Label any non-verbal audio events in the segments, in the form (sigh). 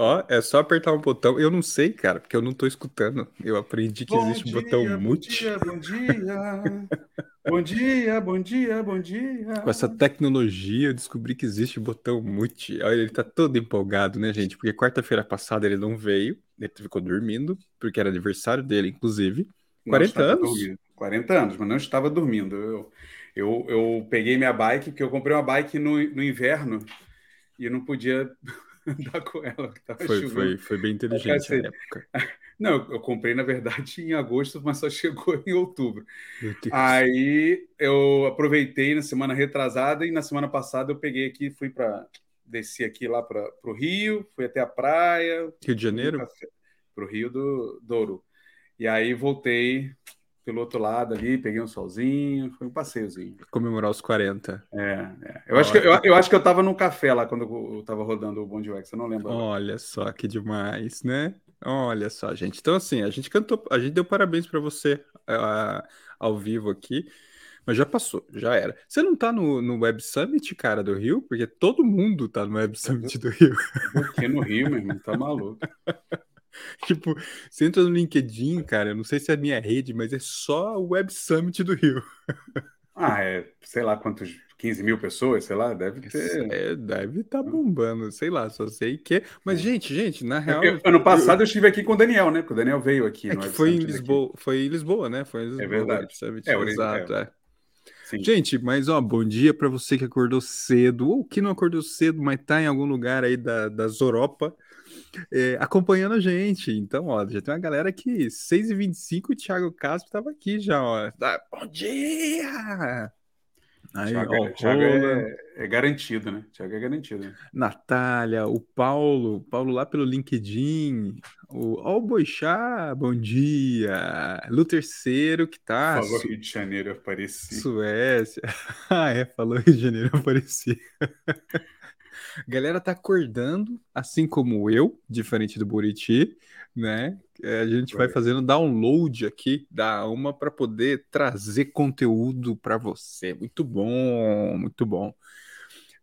Ó, é só apertar um botão. Eu não sei, cara, porque eu não tô escutando. Eu aprendi que Bom existe um dia, botão bom mute. dia, bom dia. (laughs) bom dia, bom dia, bom dia. Com essa tecnologia, eu descobri que existe o botão mute. Olha, ele tá todo empolgado, né, gente? Porque quarta-feira passada ele não veio, ele ficou dormindo, porque era aniversário dele, inclusive. Não 40 estava anos. dormindo. 40 anos, mas não estava dormindo. Eu, eu, eu peguei minha bike, porque eu comprei uma bike no, no inverno e não podia andar com ela, porque estava Foi, foi, foi bem inteligente a cacete. época. (laughs) Não, eu comprei, na verdade, em agosto, mas só chegou (laughs) em outubro. Aí eu aproveitei na semana retrasada e na semana passada eu peguei aqui, fui para desci aqui lá para o Rio, fui até a praia, Rio de Janeiro? para o Rio do Douro. E aí voltei pelo outro lado ali, peguei um solzinho, foi um passeiozinho. Comemorar os 40. É, é. Eu, acho que, eu, eu acho que eu estava num café lá quando eu estava rodando o Bonde Wax, eu não lembro. agora. Olha só que demais, né? Olha só, gente. Então, assim, a gente cantou, a gente deu parabéns pra você ah, ao vivo aqui, mas já passou, já era. Você não tá no, no Web Summit, cara, do Rio? Porque todo mundo tá no Web Summit do Rio. Porque no Rio, meu irmão, tá maluco. (laughs) (laughs) Tipo, você entra no LinkedIn, cara, eu não sei se é a minha rede, mas é só o Web Summit do Rio. Ah, é, sei lá quantos, 15 mil pessoas, sei lá, deve ter. É, deve estar bombando, sei lá, só sei que. Mas, gente, gente, na real. É porque ano passado eu estive aqui com o Daniel, né? Porque o Daniel veio aqui É no que foi em daqui. Lisboa, foi em Lisboa, né? Foi em Lisboa, verdade. Web Summit, É, exato, é. Sim. Gente, mas ó, bom dia pra você que acordou cedo, ou que não acordou cedo, mas tá em algum lugar aí da, das Europa, é, acompanhando a gente. Então, ó, já tem uma galera aqui, 6h25, o Thiago Castro tava aqui já, ó. Bom dia! Aí, Thiago, ó, é, Thiago Roland, é, é garantido, né? Thiago é garantido. né? Natália, o Paulo, Paulo lá pelo LinkedIn, o, ó, o Boixá, bom dia! Lu Terceiro, que tá? Falou Su- Rio de Janeiro, apareci. Suécia. (laughs) Ah, é, falou Rio de Janeiro, aparecia. (laughs) A galera tá acordando, assim como eu, diferente do Buriti, né? É, A gente vai fazendo download aqui da Alma para poder trazer conteúdo para você. Muito bom, muito bom. O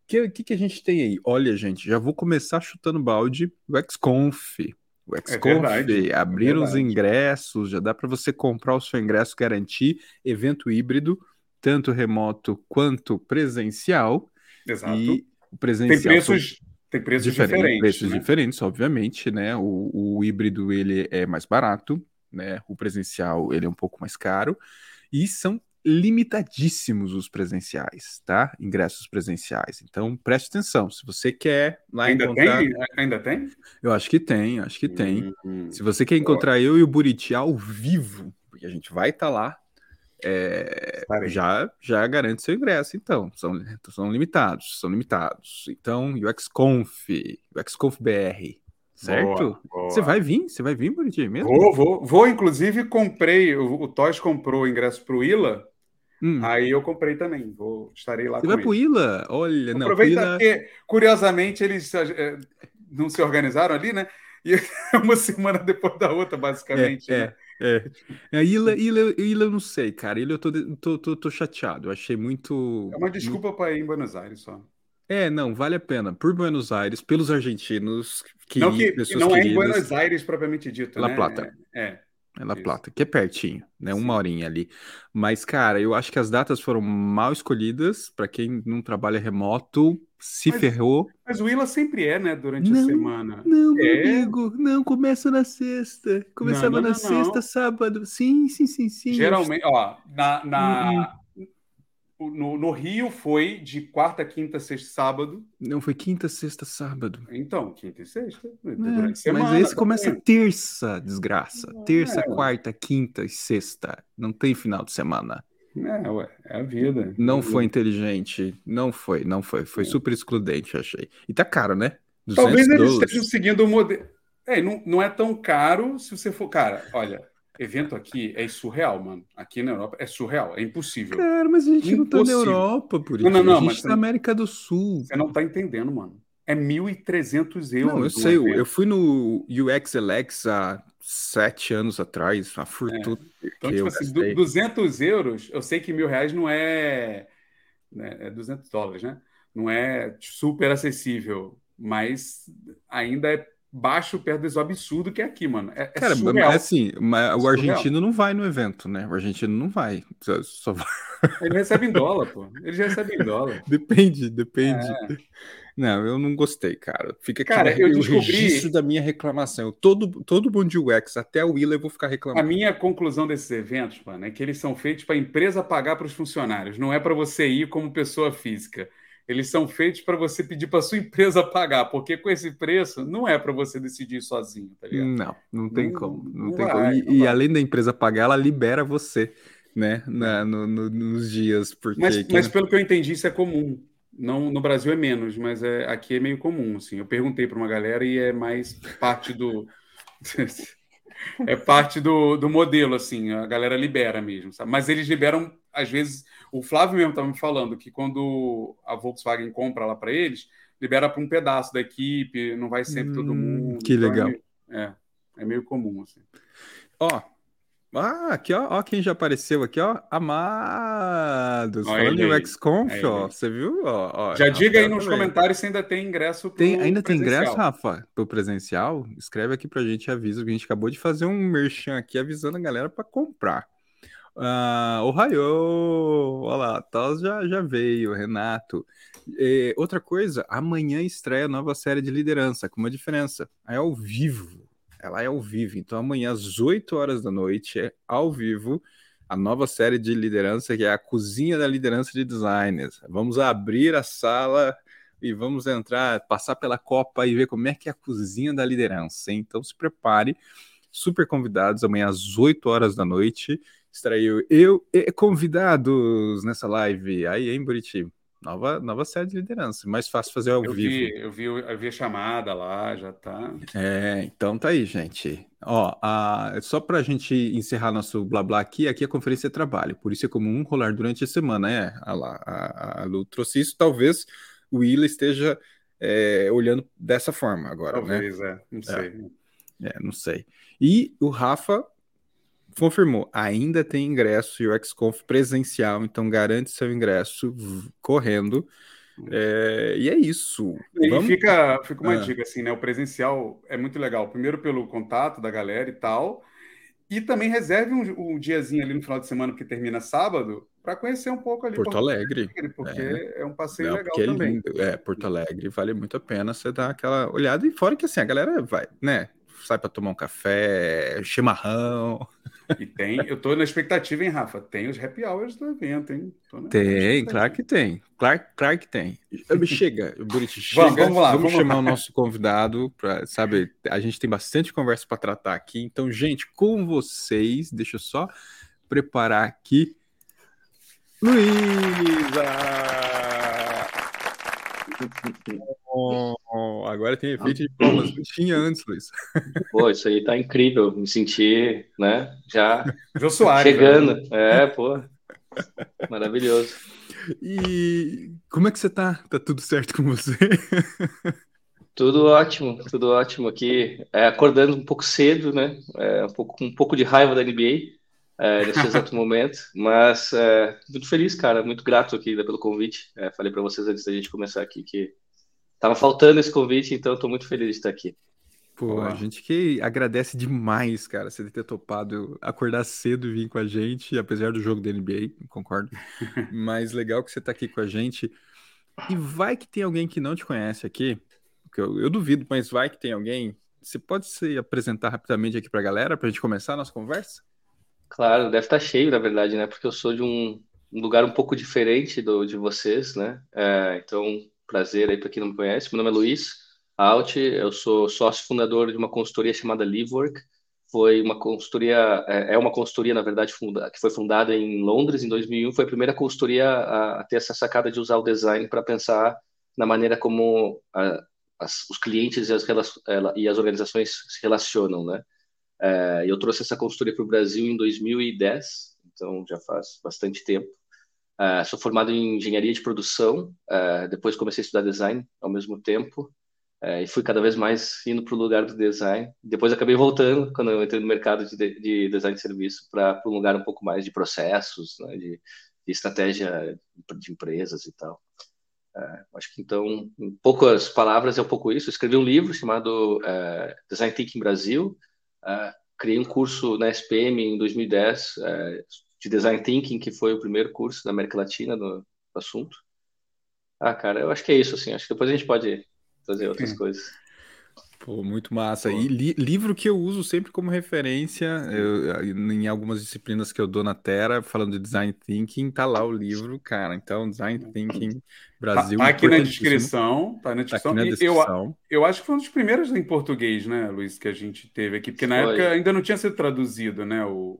que, que, que a gente tem aí? Olha, gente, já vou começar chutando balde o XConf. O XConf, verdade, é abriram os verdade. ingressos, já dá para você comprar o seu ingresso, garantir evento híbrido, tanto remoto quanto presencial. Exato. E o Tem presencial são preços, tem preços diferentes, diferentes. preços né? diferentes, obviamente, né? O, o híbrido ele é mais barato, né? O presencial ele é um pouco mais caro e são limitadíssimos os presenciais, tá? Ingressos presenciais. Então preste atenção. Se você quer lá Ainda encontrar, tem? Ainda tem? eu acho que tem, acho que tem. Hum, Se você quer encontrar eu e o Buriti ao vivo, porque a gente vai estar lá, é, já, já garante seu ingresso, então. São, são limitados, são limitados. Então, o XConf, o XConf BR, certo? Você vai vir? Você vai vir, Buriti, mesmo? Vou, vou, vou. Inclusive, comprei. O, o Toys comprou o ingresso para o Ila, Hum, aí eu comprei também. Vou, estarei lá você com vai pro ele. Ila? Olha, não, pro Aproveita Ila... porque, curiosamente, eles eh, não se organizaram ali, né? E (laughs) uma semana depois da outra, basicamente. É, né? É, é. A Ila, Ila, Ila eu não sei, cara. Ila eu tô, tô, tô, tô chateado. Eu achei muito. É uma desculpa para ir em Buenos Aires só. É, não, vale a pena. Por Buenos Aires, pelos argentinos, que, não que pessoas não é em queridas, Buenos Aires propriamente dito, La né? Plata. É. é La isso. Plata, que é pertinho, né? Sim. Uma horinha ali. Mas, cara, eu acho que as datas foram mal escolhidas. Para quem não trabalha remoto, se Mas- ferrou. Mas o Ila sempre é, né? Durante a Não, semana. Não, meu É. amigo, não, começa na sexta. Começava Não, não, na sexta, sábado. Sim, sim, sim, sim. Geralmente, ó, na, na- Hum, no, no Rio foi de quarta, quinta, sexta, sábado. Não, foi quinta, sexta, sábado. Então, quinta e sexta. É, durante a semana, mas esse tá começa terça, desgraça. Terça, É. quarta, quinta e sexta. Não tem final de semana. É, ué, é a vida. Não foi inteligente. Não foi, não foi. Foi É. super excludente, achei. E tá caro, né? 200 Talvez eles estejam seguindo o modelo. É, não, não é tão caro se você for. Cara, olha, evento aqui é surreal, mano. Aqui na Europa é surreal, é impossível. Cara, mas a gente não tá na Impossível. Europa, por Não, isso. não, não, a gente mas tá na América do Sul. Você não tá entendendo, mano. É 1.300 euros. Não, eu sei. Eu, evento. eu fui no UXLX há sete anos atrás, uma fortuna Então, que tipo eu assim, gastei. du- 200 euros, eu sei que mil reais não é, né, é 200 dólares, né? Não é super acessível mas ainda é baixo perto desse absurdo que é aqui, mano. É, é Cara, surreal. mas assim, mas o argentino não vai no evento, né? O argentino não vai. Só. Ele recebe em dólar, pô. Ele já recebe em (laughs) dólar. Depende, depende. É. Não, eu não gostei, cara. Fica aqui cara, eu descobri... o registro da minha reclamação. Todo, todo mundo de UX, até o Willa, eu vou ficar reclamando. A minha conclusão desses eventos, mano, é que eles são feitos para a empresa pagar para os funcionários. Não é para você ir como pessoa física eles são feitos para você pedir para sua (laughs) empresa pagar, porque com esse preço não é para você decidir sozinho, tá ligado? Não, não tem não, como. Não, não tem vai, como. E, e além da empresa pagar, ela libera você, né, na, no, no, nos dias. Porque mas, mas pelo que eu entendi, isso é comum. Não, no Brasil é menos, mas é, aqui é meio comum. Assim. Eu perguntei para uma galera e é mais parte do. (laughs) é parte do, do modelo, assim, a galera libera mesmo, sabe? Mas eles liberam, às vezes, o Flávio mesmo estava me falando que quando a Volkswagen compra lá para eles, libera para um pedaço da equipe, não vai sempre hum, todo mundo. Que então legal. É, é, é, meio comum, assim. Ó, ah, aqui, ó, ó, quem já apareceu aqui, ó. Amados. Olha Falando em XConf, é ó. Você viu? Ó, ó, já diga aí nos também. comentários se ainda tem ingresso tem, Ainda tem ingresso, Rafa, pro presencial? Escreve aqui pra gente avisa, que a gente acabou de fazer um merchan aqui avisando a galera para comprar. Ah, o Raio, olha lá, Taos já, já veio, Renato. E, outra coisa, amanhã estreia a nova série de liderança, com uma diferença. É ao vivo ela é ao vivo. Então, amanhã, às 8 horas da noite, é ao vivo, a nova série de liderança, que é a Cozinha da Liderança de Designers. Vamos abrir a sala e vamos entrar, passar pela Copa e ver como é que é a cozinha da liderança. Hein? Então, se prepare. Super convidados, amanhã às 8 horas da noite. Estarei eu e convidados nessa live. Aí, hein, Buriti? Nova, nova série de liderança. Mais fácil fazer ao eu vivo. Vi, eu, vi, eu vi a chamada lá, já tá. É, então tá aí, gente. Ó, a, só para a gente encerrar nosso blá blá aqui, aqui a conferência é trabalho, por isso é comum rolar durante a semana, é. A, a, a Lu trouxe isso, talvez o Willa esteja é, olhando dessa forma agora, talvez, né? Talvez, é, não sei. É, é, não sei. E o Rafa confirmou, ainda tem ingresso e o XConf presencial, então garante seu ingresso correndo. É, e é isso. E Vamos... fica, fica uma ah. dica assim, né? O presencial é muito legal. Primeiro pelo contato da galera e tal. E também reserve um, um diazinho ali no final de semana, que termina sábado, para conhecer um pouco ali. Porto Alegre. Porque é, é um passeio Não, legal é também. É, é, Porto Alegre vale muito a pena você dar aquela olhada. E fora que assim, a galera vai, né? Sai para tomar um café, chimarrão. E tem, eu tô na expectativa, hein, Rafa? Tem os happy hours do evento, hein? Tem, claro que tem. Claro, claro que tem. Chega, Buriti, chega. Vamos, vamos lá, vamos, vamos chamar lá. o nosso convidado para, sabe, a gente tem bastante conversa para tratar aqui. Então, gente, com vocês, deixa eu só preparar aqui. Luísa! (laughs) Oh, agora tem efeito de palmas. Tinha antes, Luiz. (laughs) Pô, isso aí tá incrível. Me senti, né? Já (laughs) Soares, chegando. Né? É, pô. Maravilhoso. E como é que você tá? Tá tudo certo com você? (laughs) Tudo ótimo, tudo ótimo aqui. É, acordando um pouco cedo, né? É, um, pouco, um pouco de raiva da NBA é, nesse exato momento, mas é, muito feliz, cara. Muito grato aqui pelo convite. É, falei para vocês antes da gente começar aqui que Tava faltando esse convite, então estou muito feliz de estar aqui. Pô, a gente que agradece demais, cara, você ter topado acordar cedo e vir com a gente, apesar do jogo da NBA, concordo. (laughs) Mas legal que você está aqui com a gente. E vai que tem alguém que não te conhece aqui, eu, eu duvido, mas vai que tem alguém. Você pode se apresentar rapidamente aqui para a galera, para a gente começar a nossa conversa? Claro, deve estar tá cheio, na verdade, né? Porque eu sou de um, um lugar um pouco diferente do, de vocês, né? É, então, prazer aí para quem não me conhece. Meu nome é Luiz Alt, eu sou sócio fundador de uma consultoria chamada Livework. Foi uma consultoria, é, é uma consultoria, na verdade, funda, que foi fundada em Londres em 2001. Foi a primeira consultoria a, a ter essa sacada de usar o design para pensar na maneira como a, as, os clientes e as, e as organizações se relacionam, né? É, eu trouxe essa consultoria para o Brasil em 2010, então já faz bastante tempo. Uh, sou formado em engenharia de produção, uh, depois comecei a estudar design ao mesmo tempo, uh, e fui cada vez mais indo para o lugar do design. Depois acabei voltando, quando eu entrei no mercado de, de design de serviço, para um lugar um pouco mais de processos, né, de, de, estratégia de empresas e tal. Acho que então, em poucas palavras, é um pouco isso. Eu escrevi um livro chamado Design Thinking Brasil. Criei um curso na SPM em 2010 é, de Design Thinking, que foi o primeiro curso da América Latina no, no assunto. Ah, cara, eu acho que é isso, assim. Acho que depois a gente pode fazer outras coisas. Pô, muito massa. Pô. E li livro que eu uso sempre como referência, eu, em algumas disciplinas que eu dou na Terra, falando de Design Thinking, tá lá o livro, cara. Então, Design Thinking Brasil. Tá, tá aqui na descrição. Tá na descrição. Tá aqui na descrição. Eu, eu acho que foi um dos primeiros em português, né, Luiz, que a gente teve aqui, porque na foi. época ainda não tinha sido traduzido, né? O,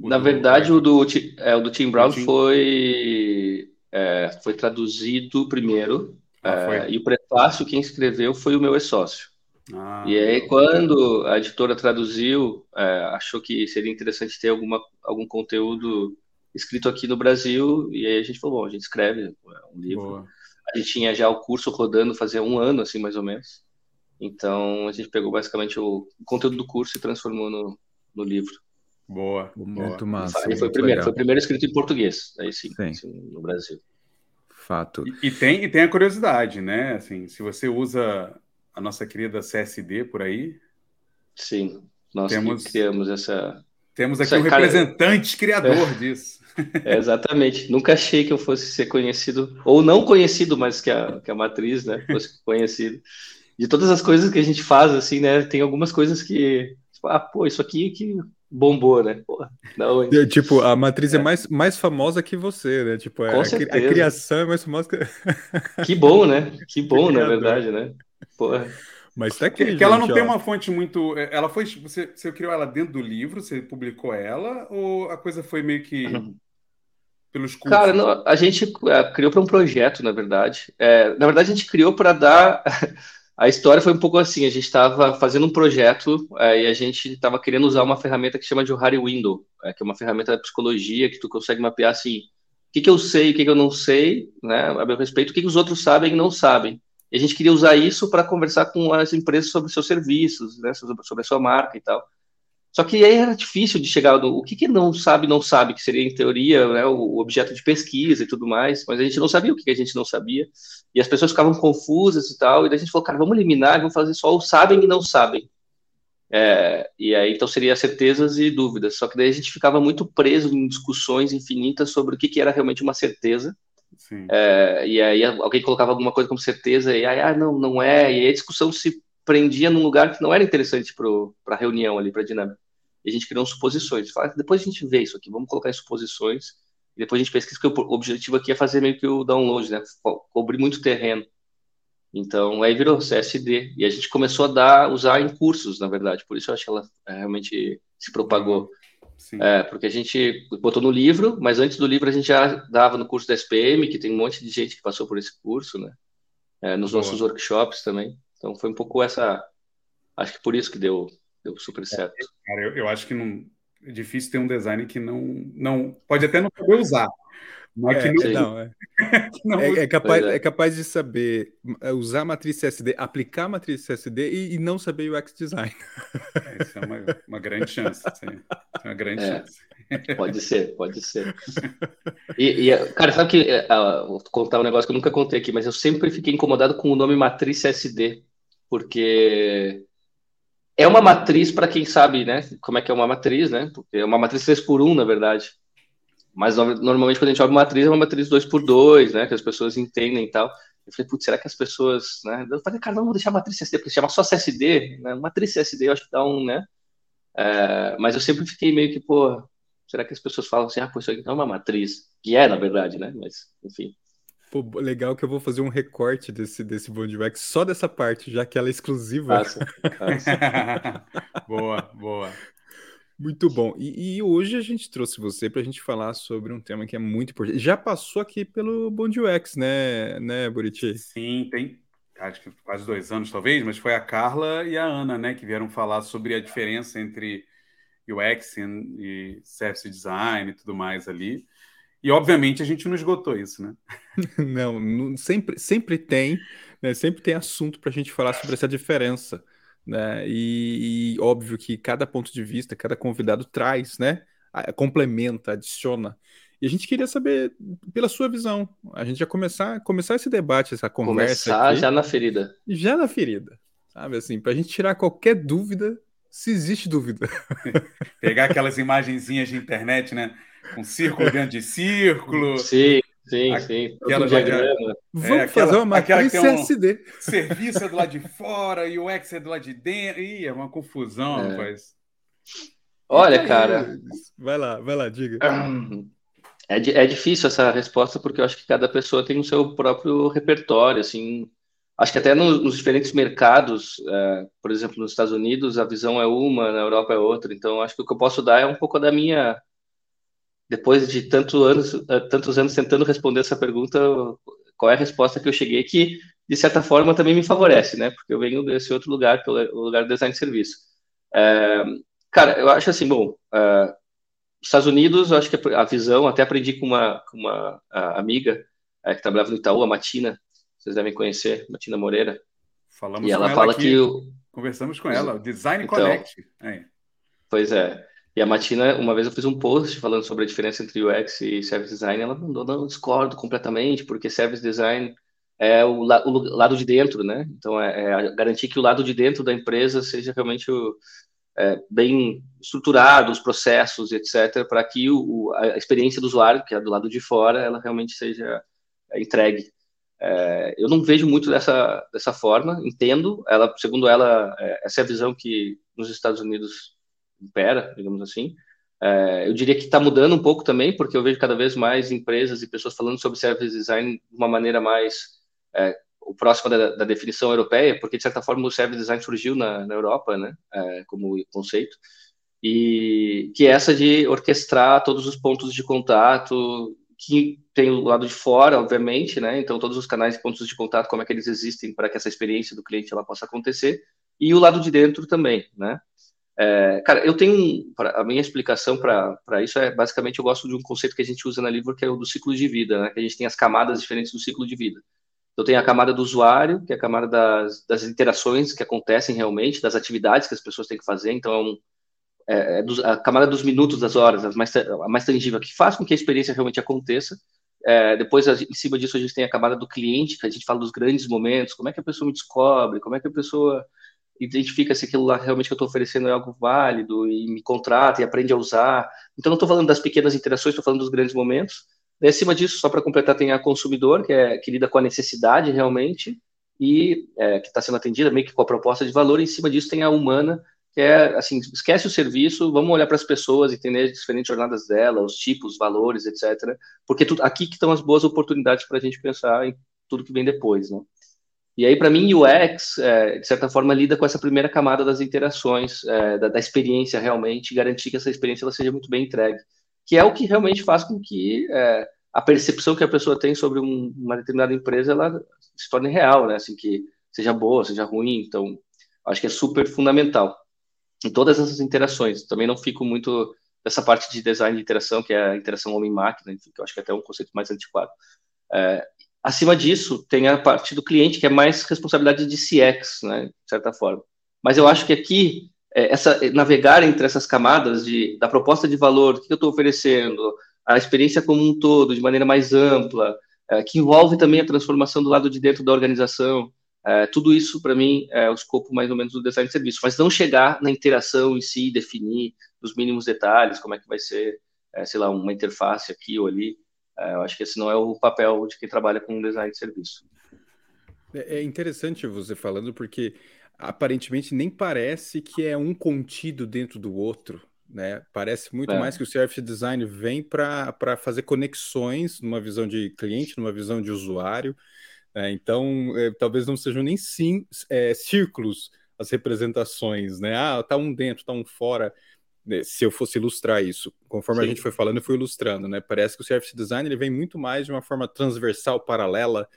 o na do, verdade, o do, é, o do Tim Brown Tim... foi, é, foi traduzido primeiro. Ah, é, e o prefácio, quem escreveu foi o meu ex-sócio. Ah, e aí, quando a editora traduziu, é, achou que seria interessante ter alguma, algum conteúdo escrito aqui no Brasil, e aí a gente falou, bom, a gente escreve é, um livro. Boa. A gente tinha já o curso rodando fazia um ano, assim, mais ou menos. Então, a gente pegou basicamente o conteúdo do curso e transformou no, no livro. Boa, muito massa. Aí foi, primeiro, foi primeiro escrito em português, aí sim, sim. Assim, no Brasil. Fato. E, e, tem, e tem a curiosidade, né? Assim, se você usa a nossa querida CSD por aí. Sim, nós temos, criamos essa. Temos aqui essa um representante criador é. disso. (laughs) É, exatamente. Nunca achei que eu fosse ser conhecido, ou não conhecido, mas que a, que a matriz né, fosse (laughs) conhecido. De todas as coisas que a gente faz, assim, né? Tem algumas coisas que. Tipo, ah, pô, isso aqui que bombou, né? Porra, não, é, tipo, a matriz é. é, mais, mais famosa que você, né? Tipo, a, a, criação é mais famosa que. (laughs) que bom, né? Que bom, na verdade, né? Porra. Mas tá aqui, que, gente, ela não ó. tem uma fonte muito. É, ela foi. Você, você criou ela dentro do livro? Você publicou ela? Ou a coisa foi meio que uhum. pelos cursos? Cara, não, a gente é, criou para um projeto, na verdade. É, na verdade, a gente criou para dar. A história foi um pouco assim: a gente estava fazendo um projeto é, e a gente estava querendo usar uma ferramenta que chama de Harry Window, é, que é uma ferramenta da psicologia que tu consegue mapear assim. O que, que eu sei, o que, que eu não sei, né, a meu respeito, o que, que os outros sabem e não sabem. E a gente queria usar isso para conversar com as empresas sobre seus serviços, né, sobre, a sua marca e tal. Só que aí era difícil de chegar no o que, que não sabe, não sabe, que seria em teoria né, o objeto de pesquisa e tudo mais, mas a gente não sabia o que a gente não sabia, e as pessoas ficavam confusas e tal, e daí a gente falou, cara, vamos eliminar, vamos fazer só o sabem e não sabem. É, e aí então seria certezas e dúvidas, só que daí a gente ficava muito preso em discussões infinitas sobre o que, que era realmente uma certeza, é, e aí alguém colocava alguma coisa como certeza, e aí, ah, não, não é, e aí a discussão se prendia num lugar que não era interessante para a reunião ali, para a dinâmica. E a gente criou suposições. Fala, depois a gente vê isso aqui, vamos colocar em suposições, e depois a gente pesquisa, que o objetivo aqui é fazer meio que o download, né? Cobrir muito terreno. Então, aí virou CSD. E a gente começou a dar, usar em cursos, na verdade. Por isso eu acho que ela é, realmente se propagou. É, porque a gente botou no livro, mas antes do livro a gente já dava no curso da SPM, que tem um monte de gente que passou por esse curso, né? É, nos Boa. nossos workshops também. Então foi um pouco essa. Acho que por isso que deu, deu super certo. É, cara, eu, eu acho que não, é difícil ter um design que não, não. Pode até não saber usar, mas é, que não, não, é. (laughs) não é, é, capaz, é. é. capaz de saber é, usar a matriz CSD, aplicar a matriz CSD e, e não saber o UX design. (laughs) É, isso é uma, uma grande chance. Sim. É uma grande chance. Pode ser, pode ser. (laughs) E, e cara, sabe que uh, vou contar um negócio que eu nunca contei aqui, mas eu sempre fiquei incomodado com o nome matriz CSD, porque é uma matriz para quem sabe, né? Como é que é uma matriz, né? Porque é uma matriz 3 por 1, na verdade. Mas normalmente quando a gente abre uma matriz, é uma matriz 2 por 2 né? Que as pessoas entendem e tal. Eu falei, putz, será que as pessoas, né? Eu falei, cara, não vou deixar matriz CSD, porque chama só CSD, né? Matriz CSD eu acho que dá um, né? É, mas eu sempre fiquei meio que, pô, será que as pessoas falam assim, ah, pô, isso aqui não é uma matriz? Que é, na verdade, né? Mas, enfim. Pô, legal que eu vou fazer um recorte desse, desse Bondwax só dessa parte, já que ela é exclusiva. Passa, passa. (laughs) boa, boa. Muito bom. E, e, hoje a gente trouxe você para a gente falar sobre um tema que é muito importante. Já passou aqui pelo Bond UX, né, né, Buriti? Sim, tem acho que quase dois anos talvez, mas foi a Carla e a Ana, né, que vieram falar sobre a diferença entre UX e service design e tudo mais ali. E obviamente a gente não esgotou isso, né? (laughs) não, não sempre, sempre tem, né, sempre tem assunto para a gente falar sobre essa diferença né? E, e, óbvio que cada ponto de vista, cada convidado traz, né? Complementa, adiciona. E a gente queria saber pela sua visão. A gente já começar, começar esse debate, essa conversa. Começar aqui, já na ferida. Já na ferida. Sabe assim, para a gente tirar qualquer dúvida, se existe dúvida. (laughs) Pegar aquelas imagenzinhas de internet, né? Com círculo dentro de círculo. Sim, sim, sim. Aquela diagrama. Vamos é, aquela, fazer uma matriz CSD. Um serviço é do lado de fora e o X é do lado de dentro. Ih, é uma confusão, é. rapaz. Olha, cara. Vai lá, vai lá, diga. É, é difícil essa resposta porque eu acho que cada pessoa tem o seu próprio repertório, assim. Acho que até nos, nos diferentes mercados, é, por exemplo, nos Estados Unidos a visão é uma, na Europa é outra. Então acho que o que eu posso dar é um pouco da minha depois de tanto anos, é, tantos anos tentando responder essa pergunta, qual é a resposta que eu cheguei que de certa forma também me favorece, né? Porque eu venho desse outro lugar, pelo lugar do design de serviço. É, cara, eu acho assim, bom, uh, Estados Unidos, eu acho que a visão, até aprendi com uma, com uma amiga é, que trabalhava no Itaú, a Matina, vocês devem conhecer, Matina Moreira. Falamos e ela, ela fala aqui, que o... conversamos com ela, Design então, Connect. É. Pois é. E a Matina, uma vez eu fiz um post falando sobre a diferença entre UX e Service Design, ela mandou, não, discordo completamente, porque Service Design é o, la, o lado de dentro, né? Então, é, é, garantir que o lado de dentro da empresa seja realmente o, é, bem estruturado, os processos, etc., para que o, a experiência do usuário, que é do lado de fora, ela realmente seja é, entregue. É, eu não vejo muito dessa, dessa forma, entendo, ela, segundo ela, é, essa é a visão que nos Estados Unidos impera, digamos assim. É, eu diria que está mudando um pouco também, porque eu vejo cada vez mais empresas e pessoas falando sobre service design de uma maneira mais é, o próximo da, da, definição europeia, porque de certa forma o service design surgiu na, na Europa, né, é, como conceito, e que é essa de orquestrar todos os pontos de contato, que tem o lado de fora, obviamente, né, então todos os canais e pontos de contato, como é que eles existem para que essa experiência do cliente ela possa acontecer, e o lado de dentro também, né. É, cara, eu tenho a minha explicação para isso é basicamente eu gosto de um conceito que a gente usa na Livro que é o do ciclo de vida, né? Que a gente tem as camadas diferentes do ciclo de vida. Então, tem a camada do usuário, que é a camada das, das interações que acontecem realmente, das atividades que as pessoas têm que fazer. Então, é, é a camada dos minutos, das horas, a mais, a mais tangível, que faz com que a experiência realmente aconteça. É, depois, em cima disso, a gente tem a camada do cliente, que a gente fala dos grandes momentos, como é que a pessoa me descobre, como é que a pessoa identifica se aquilo lá realmente que eu estou oferecendo é algo válido e me contrata e aprende a usar. Então, não estou falando das pequenas interações, estou falando dos grandes momentos. E acima disso, só para completar, tem a consumidor, que, é, que lida com a necessidade realmente e é, que está sendo atendida meio que com a proposta de valor. E em cima disso tem a humana, que é assim, esquece o serviço, vamos olhar para as pessoas, entender as diferentes jornadas dela, os tipos, valores, etc. Porque tu, aqui que estão as boas oportunidades para a gente pensar em tudo que vem depois, né? E aí, para mim, UX, é, de certa forma, lida com essa primeira camada das interações, é, da, da, experiência realmente, garantir que essa experiência ela seja muito bem entregue que é o que realmente faz com que é, a percepção que a pessoa tem sobre um, uma determinada empresa ela se torne real, né? Assim, que seja boa, seja ruim. Então, acho que é super fundamental em todas essas interações. Também não fico muito dessa parte de design de interação, que é a interação homem-máquina, que eu acho que é até um conceito mais antiquado. É, acima disso, tem a parte do cliente, que é mais responsabilidade de CX, né, de certa forma. Mas eu acho que aqui é, essa, é, navegar entre essas camadas de, da proposta de valor, o que eu estou oferecendo, a experiência como um todo, de maneira mais ampla, é, que envolve também a transformação do lado de dentro da organização. É, tudo isso, para mim, é o escopo mais ou menos do design de serviço, mas não chegar na interação em si, definir os mínimos detalhes, como é que vai ser, é, sei lá, uma interface aqui ou ali. É, eu acho que esse não é o papel de quem trabalha com design de serviço. É interessante você falando, porque aparentemente nem parece que é um contido dentro do outro. Né? Parece muito é. mais que o service design vem para fazer conexões numa visão de cliente, numa visão de usuário. Né? Então, é, talvez não sejam nem sim, é, círculos as representações, né? Ah, tá um dentro, tá um fora. Né? Se eu fosse ilustrar isso, conforme sim. a gente foi falando, eu fui ilustrando, né? Parece que o service design ele vem muito mais de uma forma transversal, paralela,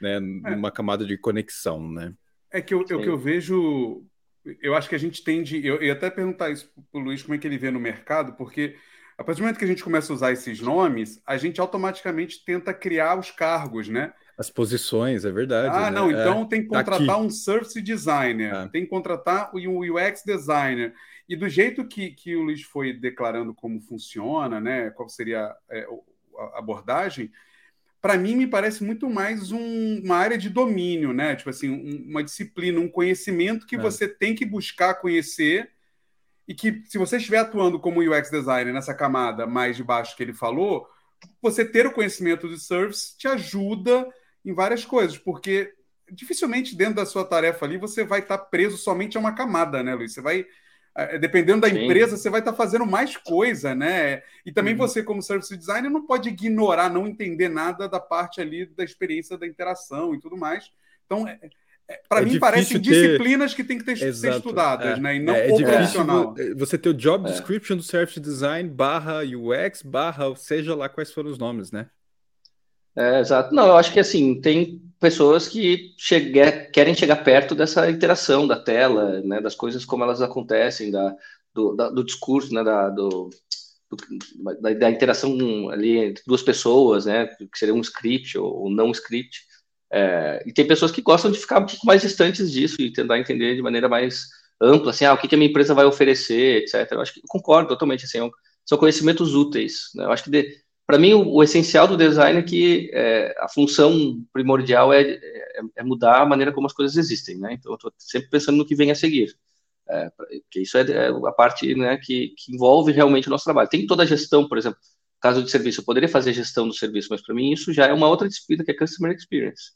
né? É. Numa camada de conexão, né? É que eu, é o que eu vejo, eu acho que a gente tende. Eu, eu ia até perguntar isso para o Luiz, como é que ele vê no mercado, porque a partir do momento que a gente começa a usar esses nomes, a gente automaticamente tenta criar os cargos, né? As posições, é verdade. Ah, né? não, então é, tem que tá contratar um service designer, é. tem que contratar um UX designer. E do jeito que, que o Luiz foi declarando como funciona, né? Qual seria é, abordagem, para mim me parece muito mais um, uma área de domínio, né? Tipo assim, um, uma disciplina, um conhecimento que é. você tem que buscar conhecer e que se você estiver atuando como UX designer nessa camada mais de baixo que ele falou, você ter o conhecimento de service te ajuda em várias coisas, porque dificilmente dentro da sua tarefa ali você vai estar preso somente a uma camada, né, Luiz? Você vai é, dependendo da Sim. empresa, você vai estar fazendo mais coisa, né? E também uhum. você, como service designer, não pode ignorar, não entender nada da parte ali da experiência da interação e tudo mais. Então, é, é, para é mim, parecem ter... disciplinas que tem que ter, ser estudadas, é. né? E não é, é operacional. Você ter o job description do service design barra UX, barra, seja lá quais foram os nomes, né? É, exato. Não, eu acho que assim, tem pessoas que chegue, querem chegar perto dessa interação da tela, né, das coisas como elas acontecem, da, do, da, do discurso, né, da, do, da, da, interação ali entre duas pessoas, né, que seria um script ou, ou não script. É, e tem pessoas que gostam de ficar um pouco mais distantes disso e tentar entender de maneira mais ampla, assim, ah, o que, que a minha empresa vai oferecer, etc. Eu acho que eu concordo totalmente, assim, é são conhecimentos úteis. Né? Eu acho que de, para mim, o, o, essencial do design é que é, a função primordial é, é, é, mudar a maneira como as coisas existem, né? Então, eu estou sempre pensando no que vem a seguir. É, isso é, é, a parte né, que, que, envolve realmente o nosso trabalho. Tem toda a gestão, por exemplo, caso de serviço, eu poderia fazer gestão do serviço, mas para mim isso já é uma outra disciplina que é Customer Experience.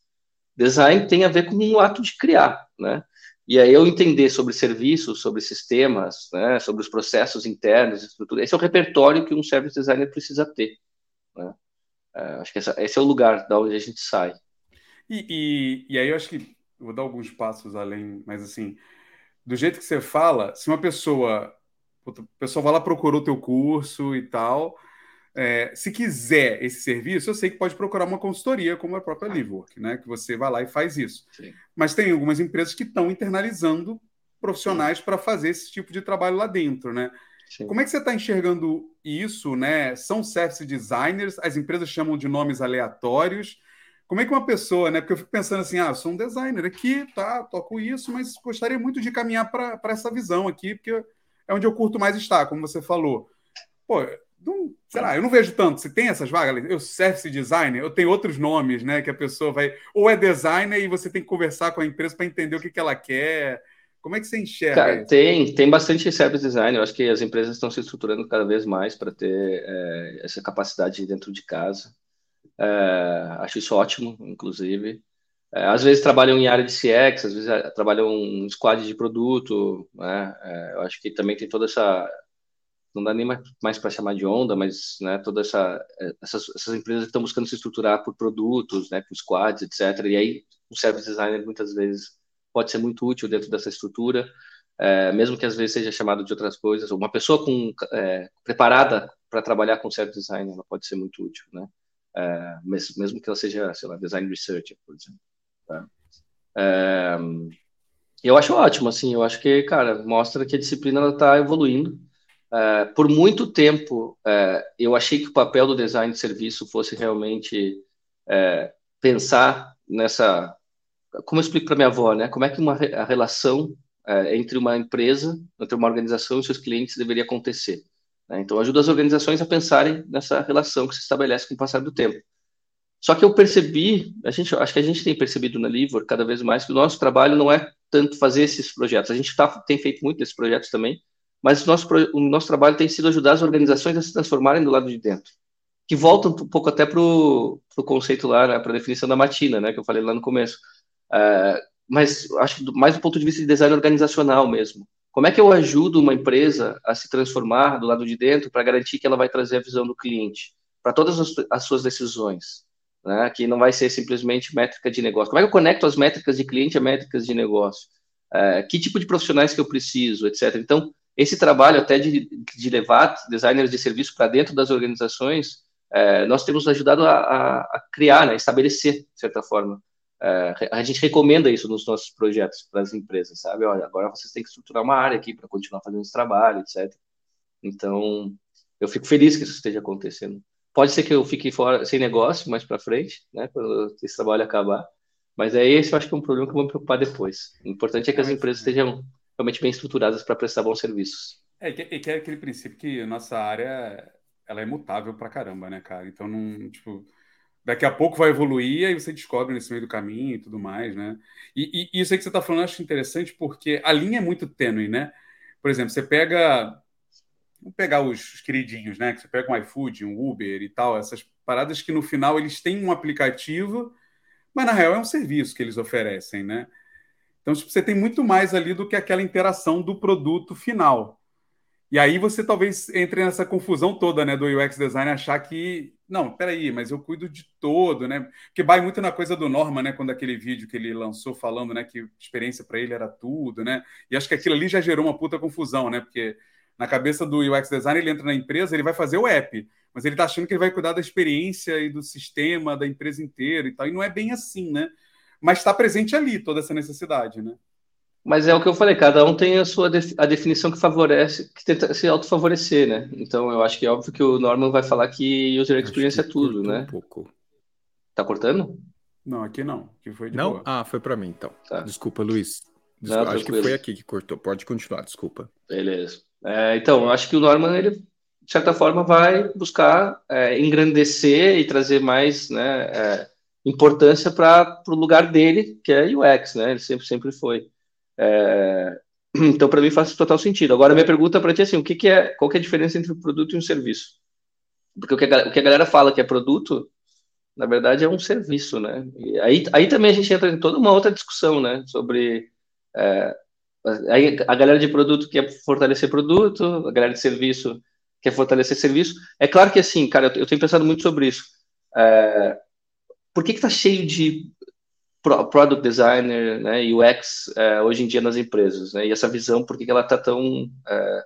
Design tem a ver com o ato de criar, né? E aí eu entender sobre serviços, sobre sistemas, né, sobre os processos internos, estrutura, esse é o repertório que um service designer precisa ter. É, acho que essa, esse é o lugar da onde a gente sai. E, e, e aí eu acho que vou dar alguns passos além, mas assim, do jeito que você fala, se uma pessoa, o pessoal vai lá procurou o teu curso e tal, é, se quiser esse serviço, eu sei que pode procurar uma consultoria como a própria Livework, né? Que você vai lá e faz isso. Sim. Mas tem algumas empresas que estão internalizando profissionais para fazer esse tipo de trabalho lá dentro, né? Como é que você está enxergando isso, né? São service designers, as empresas chamam de nomes aleatórios. Como é que uma pessoa, né? Porque eu fico pensando assim, ah, sou um designer aqui, tá, toco isso, mas gostaria muito de caminhar para essa visão aqui, porque é onde eu curto mais estar, como você falou. Pô, não, sei lá, eu não vejo tanto. Se tem essas vagas, eu service designer, eu tenho outros nomes, né? Que a pessoa vai. Ou é designer e você tem que conversar com a empresa para entender o que, que ela quer. Como é que você enxerga? Cara, tem, tem bastante service design. Eu acho que as empresas estão se estruturando cada vez mais para ter é, essa capacidade dentro de casa. É, acho isso ótimo, inclusive. É, às vezes trabalham em área de CX, às vezes é, trabalham em squad de produto. Né? É, eu acho que também tem toda essa. Não dá nem mais para chamar de onda, mas né, toda essa é, essas, essas empresas estão buscando se estruturar por produtos, né, por squads, etc. E aí o service designer muitas vezes pode ser muito útil dentro dessa estrutura, é, mesmo que às vezes seja chamado de outras coisas. Uma pessoa com, é, preparada para trabalhar com certo design, ela pode ser muito útil, né? É, mesmo, mesmo, que ela seja, sei lá, design researcher, por exemplo. Tá? É, eu acho ótimo, assim, eu acho que, cara, mostra que a disciplina está evoluindo. É, por muito tempo, é, eu achei que o papel do design de serviço fosse realmente pensar nessa como eu explico para minha avó, né? Como é que uma, a relação é, entre uma empresa, entre uma organização e seus clientes deveria acontecer? Né? Então, ajuda as organizações a pensarem nessa relação que se estabelece com o passar do tempo. Só que eu percebi, a gente, acho que a gente tem percebido na Livor cada vez mais que o nosso trabalho não é tanto fazer esses projetos. A gente tá, tem feito muito desses projetos também, mas o nosso, o nosso trabalho tem sido ajudar as organizações a se transformarem do lado de dentro. Que volta um pouco até para o conceito lá, né, para a definição da matina, né, que eu falei lá no começo Uh, mas acho que mais do ponto de vista de design organizacional mesmo. Como é que eu ajudo uma empresa a se transformar do lado de dentro para garantir que ela vai trazer a visão do cliente para todas as, as, suas decisões? Né? Que não vai ser simplesmente métrica de negócio. Como é que eu conecto as métricas de cliente a métricas de negócio? Uh, que tipo de profissionais que eu preciso, etc. Então, esse trabalho até de, de levar designers de serviço para dentro das organizações, uh, nós temos ajudado a, a, a criar, né? estabelecer, de certa forma, Uh, a gente recomenda isso nos nossos projetos para as empresas, sabe? Olha, agora vocês têm que estruturar uma área aqui para continuar fazendo esse trabalho, etc. Então, eu fico feliz que isso esteja acontecendo. Pode ser que eu fique fora sem negócio mais para frente, né? Quando esse trabalho acabar. Mas é esse, eu acho que é um problema que eu vou me preocupar depois. O importante é que as empresas estejam realmente bem estruturadas para prestar bons serviços. É, que, é aquele princípio que nossa área ela é mutável pra caramba, né, cara? Então não, tipo, daqui a pouco vai evoluir, aí você descobre nesse meio do caminho e tudo mais, né? E, e isso aí que você está falando eu acho interessante porque a linha é muito tênue, né? Por exemplo, você pega. Vamos pegar os, os queridinhos, né? Que você pega um iFood, um Uber e tal, essas paradas que no final eles têm um aplicativo, mas na real é um serviço que eles oferecem, né? Então, tipo, você tem muito mais ali do que aquela interação do produto final. E aí você talvez entre nessa confusão toda, né, do UX design achar que não, peraí, mas eu cuido de todo, né? Porque vai muito na coisa do Norma, né, quando aquele vídeo que ele lançou falando, né, que experiência para ele era tudo, né? E acho que aquilo ali já gerou uma puta confusão, né? Porque na cabeça do UX design ele entra na empresa, ele vai fazer o app, mas ele tá achando que ele vai cuidar da experiência e do sistema da empresa inteira e tal, e não é bem assim, né? Mas está presente ali toda essa necessidade, né? Mas é o que eu falei, cada um tem a sua a definição que favorece, que tenta se autofavorecer, né? Então eu acho que é óbvio que o Norman vai falar que user experience é tudo, né? Um pouco. Tá cortando? Não, aqui não. Que foi não? Boa. Ah, foi para mim então. Tá. Desculpa, Luiz. Desculpa, não, acho que foi aqui que cortou. Pode continuar, desculpa. Beleza. É, então, eu acho que o Norman, ele, de certa forma, vai buscar é, engrandecer e trazer mais né, é, importância para o lugar dele, que é UX, né? Ele sempre, sempre foi. É, então, para mim, faz total sentido. Agora, minha pergunta para ti é assim: o que, que, é, qual que é a diferença entre um produto e um serviço? Porque o que, a, o que a galera fala que é produto, na verdade, é um serviço, né? E aí, aí também a gente entra em toda uma outra discussão, né? Sobre. É, aí a galera de produto quer fortalecer produto, a galera de serviço quer fortalecer serviço. É claro que, assim, cara, eu, eu tenho pensado muito sobre isso. É, por que está cheio de product designer, né, UX é, hoje em dia nas empresas, né, e essa visão, por que ela está tão é,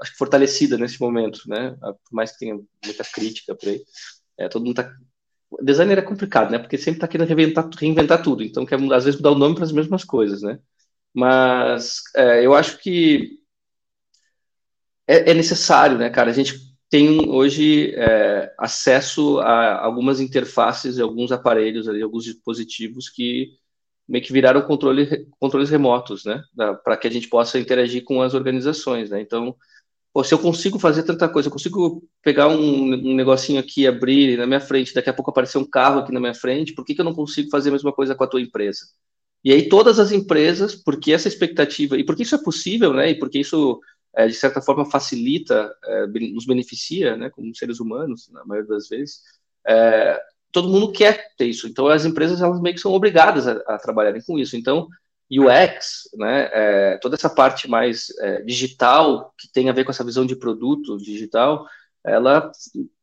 acho que fortalecida nesse momento, né, por mais que tenha muita crítica por aí, é, todo mundo está designer é complicado, né, porque sempre está querendo reinventar, reinventar tudo, então quer às vezes mudar o nome para as mesmas coisas, né, mas é, eu acho que é, é necessário, né, cara, a gente tem hoje é, acesso a algumas interfaces e alguns aparelhos ali, alguns dispositivos que meio que viraram controle, controles remotos, né, para que a gente possa interagir com as organizações, né, então, pô, se eu consigo fazer tanta coisa, eu consigo pegar um, um, negocinho aqui, abrir na minha frente, daqui a pouco aparecer um carro aqui na minha frente, por que, que eu não consigo fazer a mesma coisa com a tua empresa? E aí todas as empresas, porque essa expectativa, e porque isso é possível, né, e porque isso é, de certa forma facilita, é, nos beneficia, né, como seres humanos, na maioria das vezes, é, todo mundo quer ter isso. Então, as empresas, elas meio que são obrigadas a, a trabalharem com isso. Então, UX, né, é, toda essa parte mais é, digital, que tem a ver com essa visão de produto digital, ela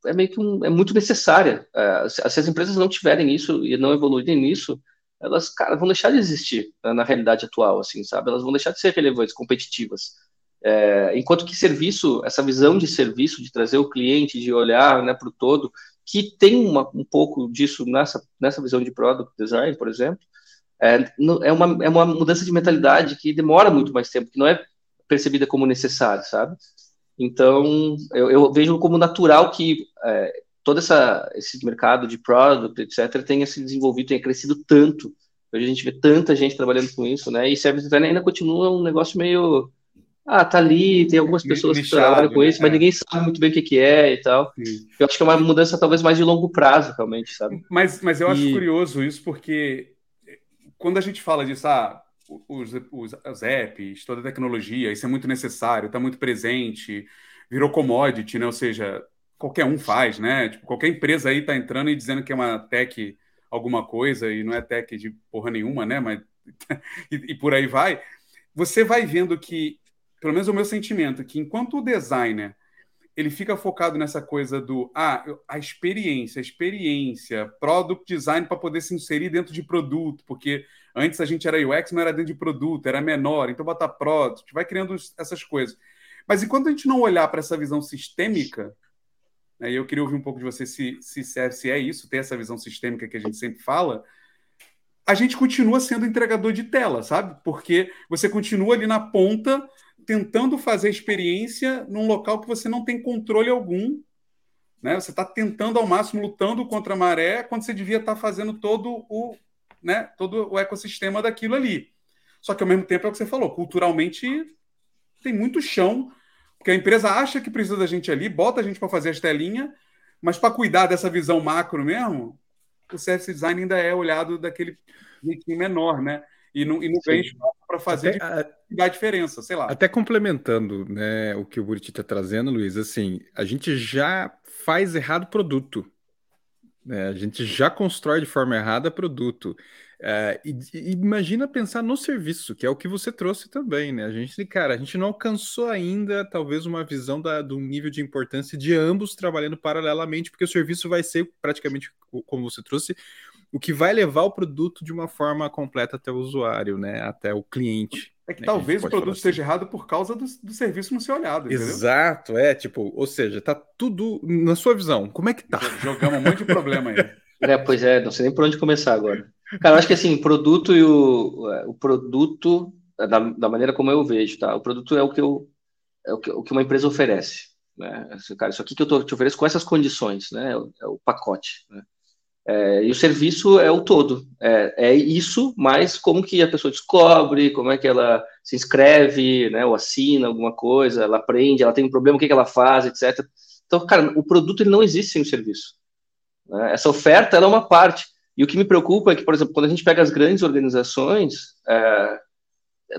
é meio que um, é muito necessária. É, se, as empresas não tiverem isso e não evoluírem nisso, elas, cara, vão deixar de existir né, na realidade atual, assim, sabe? Elas vão deixar de ser relevantes, competitivas. É, enquanto que serviço, essa visão de serviço, de trazer o cliente, de olhar né, para o todo, que tem uma, um pouco disso nessa, nessa visão de product design, por exemplo, é, é, uma, é uma mudança de mentalidade que demora muito mais tempo, que não é percebida como necessária, sabe? Então, eu, eu vejo como natural que é, todo essa, esse mercado de product, etc., tenha se desenvolvido, tenha crescido tanto. Hoje a gente vê tanta gente trabalhando com isso, né? E service design ainda continua um negócio meio ah, tá ali, tem algumas pessoas que trabalham com né? isso, mas é. ninguém sabe muito bem o que, que é e tal. Sim. Eu acho que é uma mudança talvez mais de longo prazo, realmente, sabe? Mas, mas eu acho e... curioso isso, porque quando a gente fala disso, ah, os, os, os apps, toda a tecnologia, isso é muito necessário, está muito presente, virou commodity, né? Ou seja, qualquer um faz, né? Tipo, qualquer empresa aí está entrando e dizendo que é uma tech alguma coisa, e não é tech de porra nenhuma, né? Mas, (laughs) e, e por aí vai. Você vai vendo que pelo menos o meu sentimento, que enquanto o designer ele fica focado nessa coisa do ah, a experiência, a experiência, product design para poder se inserir dentro de produto, porque antes a gente era UX, não era dentro de produto, era menor, então botar product, vai criando essas coisas. Mas enquanto a gente não olhar para essa visão sistêmica, né, eu queria ouvir um pouco de você se, se, se é isso, ter essa visão sistêmica que a gente sempre fala, a gente continua sendo entregador de tela, sabe? Porque você continua ali na ponta tentando fazer experiência num local que você não tem controle algum. Né? Você está tentando ao máximo, lutando contra a maré, quando você devia estar tá fazendo todo o, né, todo o ecossistema daquilo ali. Só que ao mesmo tempo é o que você falou, culturalmente tem muito chão Porque a empresa acha que precisa da gente ali, bota a gente para fazer as telinhas, mas para cuidar dessa visão macro mesmo, o service design ainda é olhado daquele jeitinho menor, né? E não, e não vem espaço para fazer Até, a diferença, sei lá. Até complementando né, o que o Buriti está trazendo, Luiz, assim, a gente já faz errado produto. Né? A gente já constrói de forma errada produto. É, e, e, imagina pensar no serviço, que é o que você trouxe também, né? A gente, cara, a gente não alcançou ainda, talvez, uma visão da, do nível de importância de ambos trabalhando paralelamente, porque o serviço vai ser praticamente, como você trouxe, o que vai levar o produto de uma forma completa até o usuário, né? Até o cliente. É que né? talvez que o produto esteja assim. errado por causa do, do, serviço não ser olhado. Entendeu? Exato, é tipo, ou seja, tá tudo na sua visão. Como é que tá? Jogamos um monte de problema aí. (laughs) É, pois é, não sei nem por onde começar agora. Cara, eu acho que assim, o produto e o, o produto, da, da, maneira como eu vejo, tá? O produto é o que, eu, é o que, o que uma empresa oferece. Né? Cara, isso aqui que eu tô, te ofereço com essas condições, né? É o, é o pacote. Né? É, e o serviço é o todo. É, é, isso, mas como que a pessoa descobre, como é que ela se inscreve, né, ou assina alguma coisa, ela aprende, ela tem um problema, o que, que ela faz, etc. Então, cara, o produto ele não existe sem o serviço. Né? Essa oferta é uma parte. E o que me preocupa é que, por exemplo, quando a gente pega as grandes organizações, é,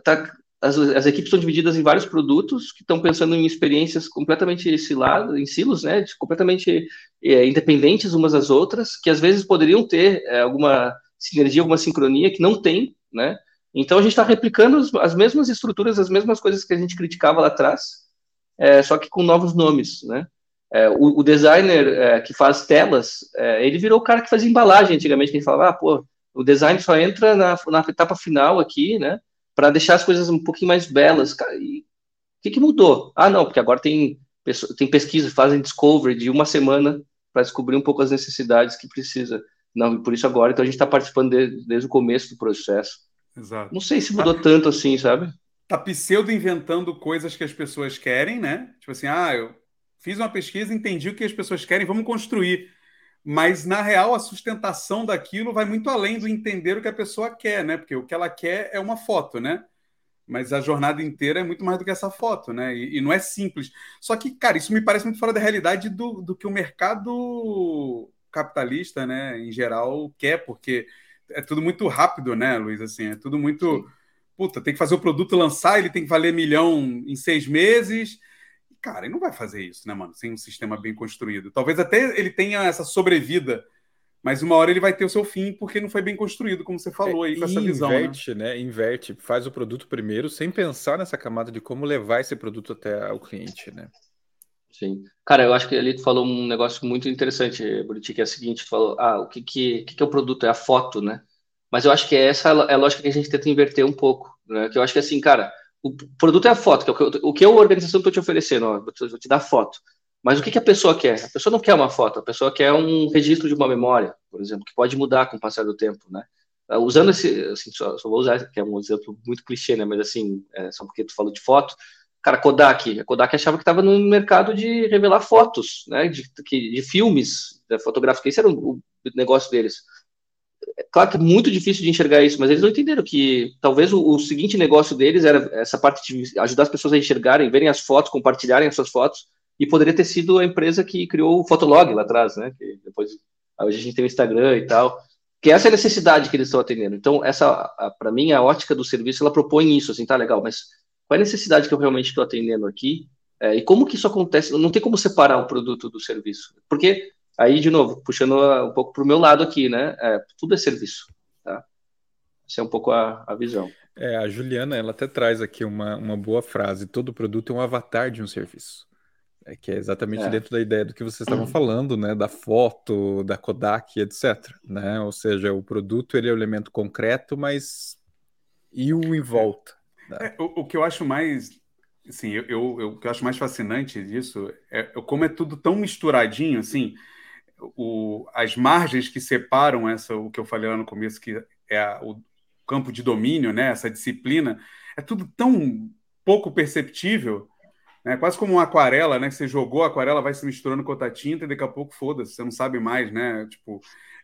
tá, as, as, equipes estão divididas em vários produtos que estão pensando em experiências completamente siladas, em silos, né, completamente é, independentes umas das outras, que às vezes poderiam ter é, alguma sinergia, alguma sincronia que não tem, né? Então a gente está replicando as, as, mesmas estruturas, as mesmas coisas que a gente criticava lá atrás, é, só que com novos nomes, né? É, o, o, designer é, que faz telas, é, ele virou o cara que fazia embalagem antigamente, que a gente falava, ah, pô, o design só entra na, na etapa final aqui, né, para deixar as coisas um pouquinho mais belas. E o que, que mudou? Ah, não, porque agora tem, tem pesquisa, fazem discovery de uma semana para descobrir um pouco as necessidades que precisa. Não, por isso agora, então a gente está participando de, desde o começo do processo. Exato. Não sei se mudou tá, tanto assim, sabe? Tá pseudo inventando coisas que as pessoas querem, né? Tipo assim, ah, eu fiz uma pesquisa, entendi o que as pessoas querem, vamos construir. Mas, na real, a sustentação daquilo vai muito além do entender o que a pessoa quer, né? Porque o que ela quer é uma foto, né? Mas a jornada inteira é muito mais do que essa foto, né? E, e não é simples. Só que, cara, isso me parece muito fora da realidade do, do que o mercado capitalista, né, em geral, quer, porque é tudo muito rápido, né, Luiz? Assim, é tudo muito. Puta, tem que fazer o produto lançar, ele tem que valer milhão em seis meses Cara, ele não vai fazer isso, né, mano? Sem um sistema bem construído. Talvez até ele tenha essa sobrevida, mas uma hora ele vai ter o seu fim porque não foi bem construído, como você falou aí, com essa visão. Né? Inverte, né? né? Inverte, faz o produto primeiro, sem pensar nessa camada de como levar esse produto até o cliente, né? Sim. Cara, eu acho que ali tu falou um negócio muito interessante, Buriti, que é o seguinte, tu falou, ah, o que que, que que é o produto? É a foto, né? Mas eu acho que essa é a lógica que a gente tenta inverter um pouco, né? Que eu acho que assim, cara, o produto é a foto, que é o que, que a organização está te oferecendo, ó, vou te dar foto. Mas o que, que, a pessoa quer? A pessoa não quer uma foto, a pessoa quer um registro de uma memória, por exemplo, que pode mudar com o passar do tempo, né? Ah, usando esse, assim, só, só, vou usar, que é um exemplo muito clichê, né? Mas assim, é, só porque tu falou de foto, cara, Kodak, a Kodak achava que estava no mercado de revelar fotos, né? De, de, de filmes da fotográfica, esse era o, negócio deles é claro que é muito difícil de enxergar isso, mas eles não entenderam que talvez o, o, seguinte negócio deles era essa parte de ajudar as pessoas a enxergarem, verem as fotos, compartilharem as suas fotos, e poderia ter sido a empresa que criou o Fotolog lá atrás, né? Que depois hoje a gente tem o Instagram e tal. Que essa é a necessidade que eles estão atendendo. Então, essa, para mim, a ótica do serviço, ela propõe isso, assim, tá legal, mas qual é a necessidade que eu realmente estou atendendo aqui? É, e como que isso acontece? Não tem como separar o produto do serviço. Porque Aí, de novo, puxando um pouco para o meu lado aqui, né? É, tudo é serviço, tá? Essa é um pouco a, a visão. É, a Juliana, ela até traz aqui uma, uma boa frase: todo produto é um avatar de um serviço. É que é exatamente é. dentro da ideia do que vocês estavam falando, né? Da foto, da Kodak, etc. Né? Ou seja, o produto ele é o elemento concreto, mas e o em volta? Né? É, o, o, que eu acho mais assim, eu, eu, eu, o que eu acho mais fascinante disso é, é como é tudo tão misturadinho, assim o, as margens que separam essa, o que eu falei lá no começo, que é a, o campo de domínio, né, essa disciplina, é tudo tão pouco perceptível, né, quase como uma aquarela, né, que você jogou a aquarela, vai se misturando com outra tinta e daqui a pouco foda-se, você não sabe mais, né, tipo,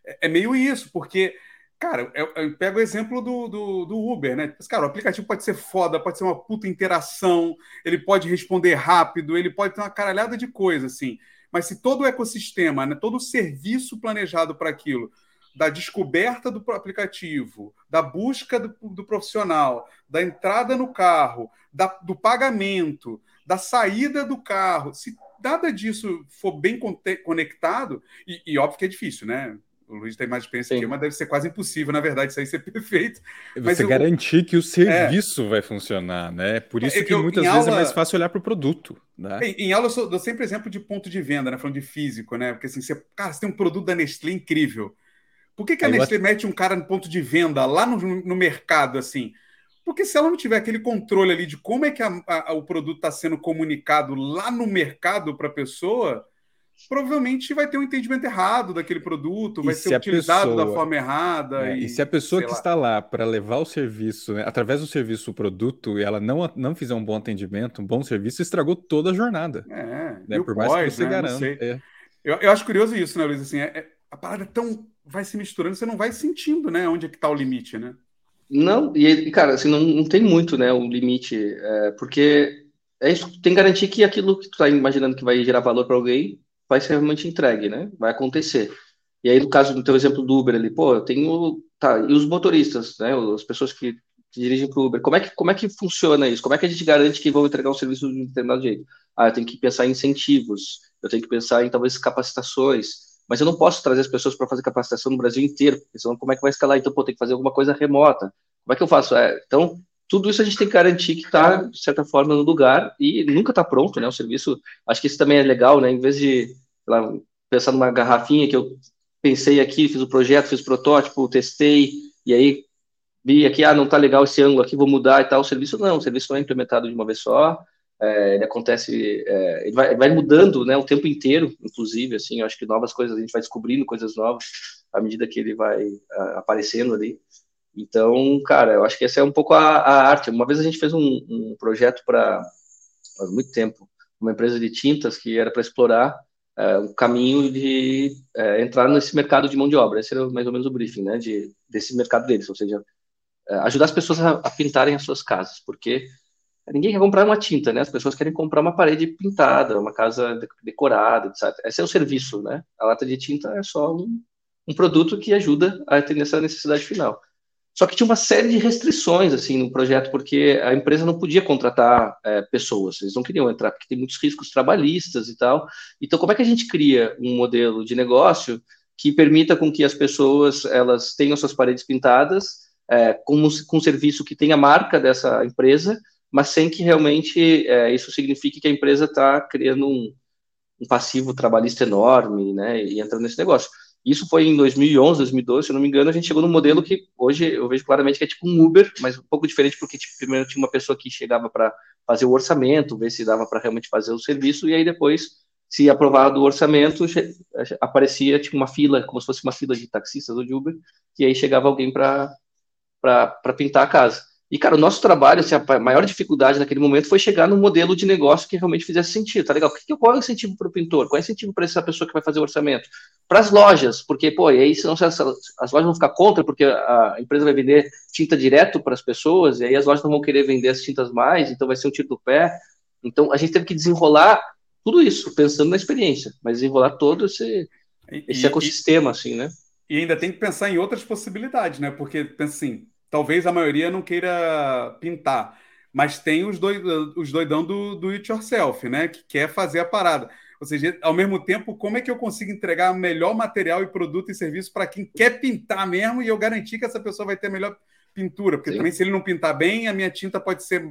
é, é meio isso, porque Cara, eu, eu pego o exemplo do, do, do, Uber, né? Cara, o aplicativo pode ser foda, pode ser uma puta interação, ele pode responder rápido, ele pode ter uma caralhada de coisa, assim. Mas se todo o ecossistema, né, todo o serviço planejado para aquilo, da descoberta do aplicativo, da busca do, do profissional, da entrada no carro, da, do pagamento, da saída do carro, se nada disso for bem conectado, e, e óbvio que é difícil, né? O Luiz tem mais experiência Sim. que eu, mas deve ser quase impossível, na verdade, isso aí ser (laughs) perfeito. Você eu... garantir que o serviço é. vai funcionar, né? Por isso é, que eu, muitas vezes é aula... é mais fácil olhar para o produto. Né? Em, em aula eu sou, dou sempre exemplo de ponto de venda, né? Falando de físico, né? Porque assim, você, cara, você tem um produto da Nestlé incrível. Por que, que a aí Nestlé eu... mete um cara no ponto de venda lá no, no mercado, assim? Porque se ela não tiver aquele controle ali de como é que a, a, o produto está sendo comunicado lá no mercado para a pessoa, provavelmente vai ter um entendimento errado daquele produto, vai ser utilizado pessoa, da forma errada. É, e, e, se a pessoa que lá. está lá para levar o serviço, né, através do serviço, o produto, e ela não, não fizer um bom atendimento, um bom serviço, estragou toda a jornada. É, né? Por mais pós, que você né? garanta. É. Eu, eu acho curioso isso, né, Luiz? Assim, é, é, a parada tão vai se misturando, você não vai sentindo, né, onde é que está o limite, né? Não, e cara, assim, não, não tem muito, né, o limite, é, porque é isso, tem que garantir que aquilo que tu tá imaginando que vai gerar valor para alguém vai ser realmente entregue, né? Vai acontecer. E aí, no caso do teu exemplo do Uber ali, pô, eu tenho. Tá, e os motoristas, né? As pessoas que, dirigem para o Uber. Como é, que, como é que funciona isso? Como é que a gente garante que vão entregar um serviço de um determinado jeito? Ah, eu tenho que pensar em incentivos, eu tenho que pensar em talvez capacitações, mas eu não posso trazer as pessoas para fazer capacitação no Brasil inteiro, porque senão como é que vai escalar? Então, pô, tem que fazer alguma coisa remota. Como é que eu faço? É, então, tudo isso a gente tem que garantir que está, de certa forma, no lugar e nunca está pronto, né? O serviço, acho que isso também é legal, né? Em vez de lá, pensar numa garrafinha que eu pensei aqui, fiz o projeto, fiz o protótipo, testei, e aí vi aqui, ah, não está legal esse ângulo aqui, vou mudar e tal. O serviço não, o serviço não é implementado de uma vez só, é, ele acontece, é, ele vai, vai, mudando, né, o tempo inteiro, inclusive, assim, eu acho que novas coisas, a gente vai descobrindo coisas novas à medida que ele vai a, aparecendo ali. Então, cara, eu acho que essa é um pouco a, a arte. Uma vez a gente fez um, um projeto para, há muito tempo, uma empresa de tintas que era para explorar é, um caminho de é, entrar nesse mercado de mão de obra. Esse era mais ou menos o briefing, né, de, desse mercado deles, ou seja, é, ajudar as pessoas a, a, pintarem as suas casas, porque ninguém quer comprar uma tinta, né, as pessoas querem comprar uma parede pintada, uma casa decorada, etc. Esse é o serviço, né, a lata de tinta é só um, um produto que ajuda a atender essa necessidade final. Só que tinha uma série de restrições assim no projeto, porque a empresa não podia contratar é, pessoas, eles não queriam entrar, porque tem muitos riscos trabalhistas e tal. Então, como é que a gente cria um modelo de negócio que permita com que as pessoas elas tenham suas paredes pintadas é, com, com um serviço que tenha a marca dessa empresa, mas sem que realmente é, isso signifique que a empresa está criando um, um passivo trabalhista enorme, né, e entrando nesse negócio. Isso foi em 2011, 2012, se eu não me engano, a gente chegou num modelo que hoje eu vejo claramente que é tipo um Uber, mas um pouco diferente porque tipo, primeiro tinha uma pessoa que chegava para fazer o orçamento, ver se dava para realmente fazer o serviço e aí depois, se aprovado o orçamento, aparecia tipo uma fila, como se fosse uma fila de taxistas ou de Uber, e aí chegava alguém para pintar a casa. E, cara, o nosso trabalho, assim, a maior dificuldade naquele momento foi chegar num modelo de negócio que realmente fizesse sentido, tá legal? Qual é o incentivo para o pintor? Qual é o incentivo para essa pessoa que vai fazer o orçamento? Para as lojas, porque, pô, e aí senão as, as lojas vão ficar contra, porque a empresa vai vender tinta direto para as pessoas, e aí as lojas não vão querer vender as tintas mais, então vai ser um tiro do pé. Então, a gente teve que desenrolar tudo isso, pensando na experiência, mas desenrolar todo esse, esse e, ecossistema, e, assim, né? E ainda tem que pensar em outras possibilidades, né? Porque, pensa assim, talvez a maioria não queira pintar, mas tem os, doidão, os doidão do, do it yourself, né? Que quer fazer a parada. Ou seja, ao mesmo tempo, como é que eu consigo entregar melhor material e produto e serviço para quem quer pintar mesmo e eu garantir que essa pessoa vai ter a melhor pintura? Porque Sim. também, se ele não pintar bem, a minha tinta pode ser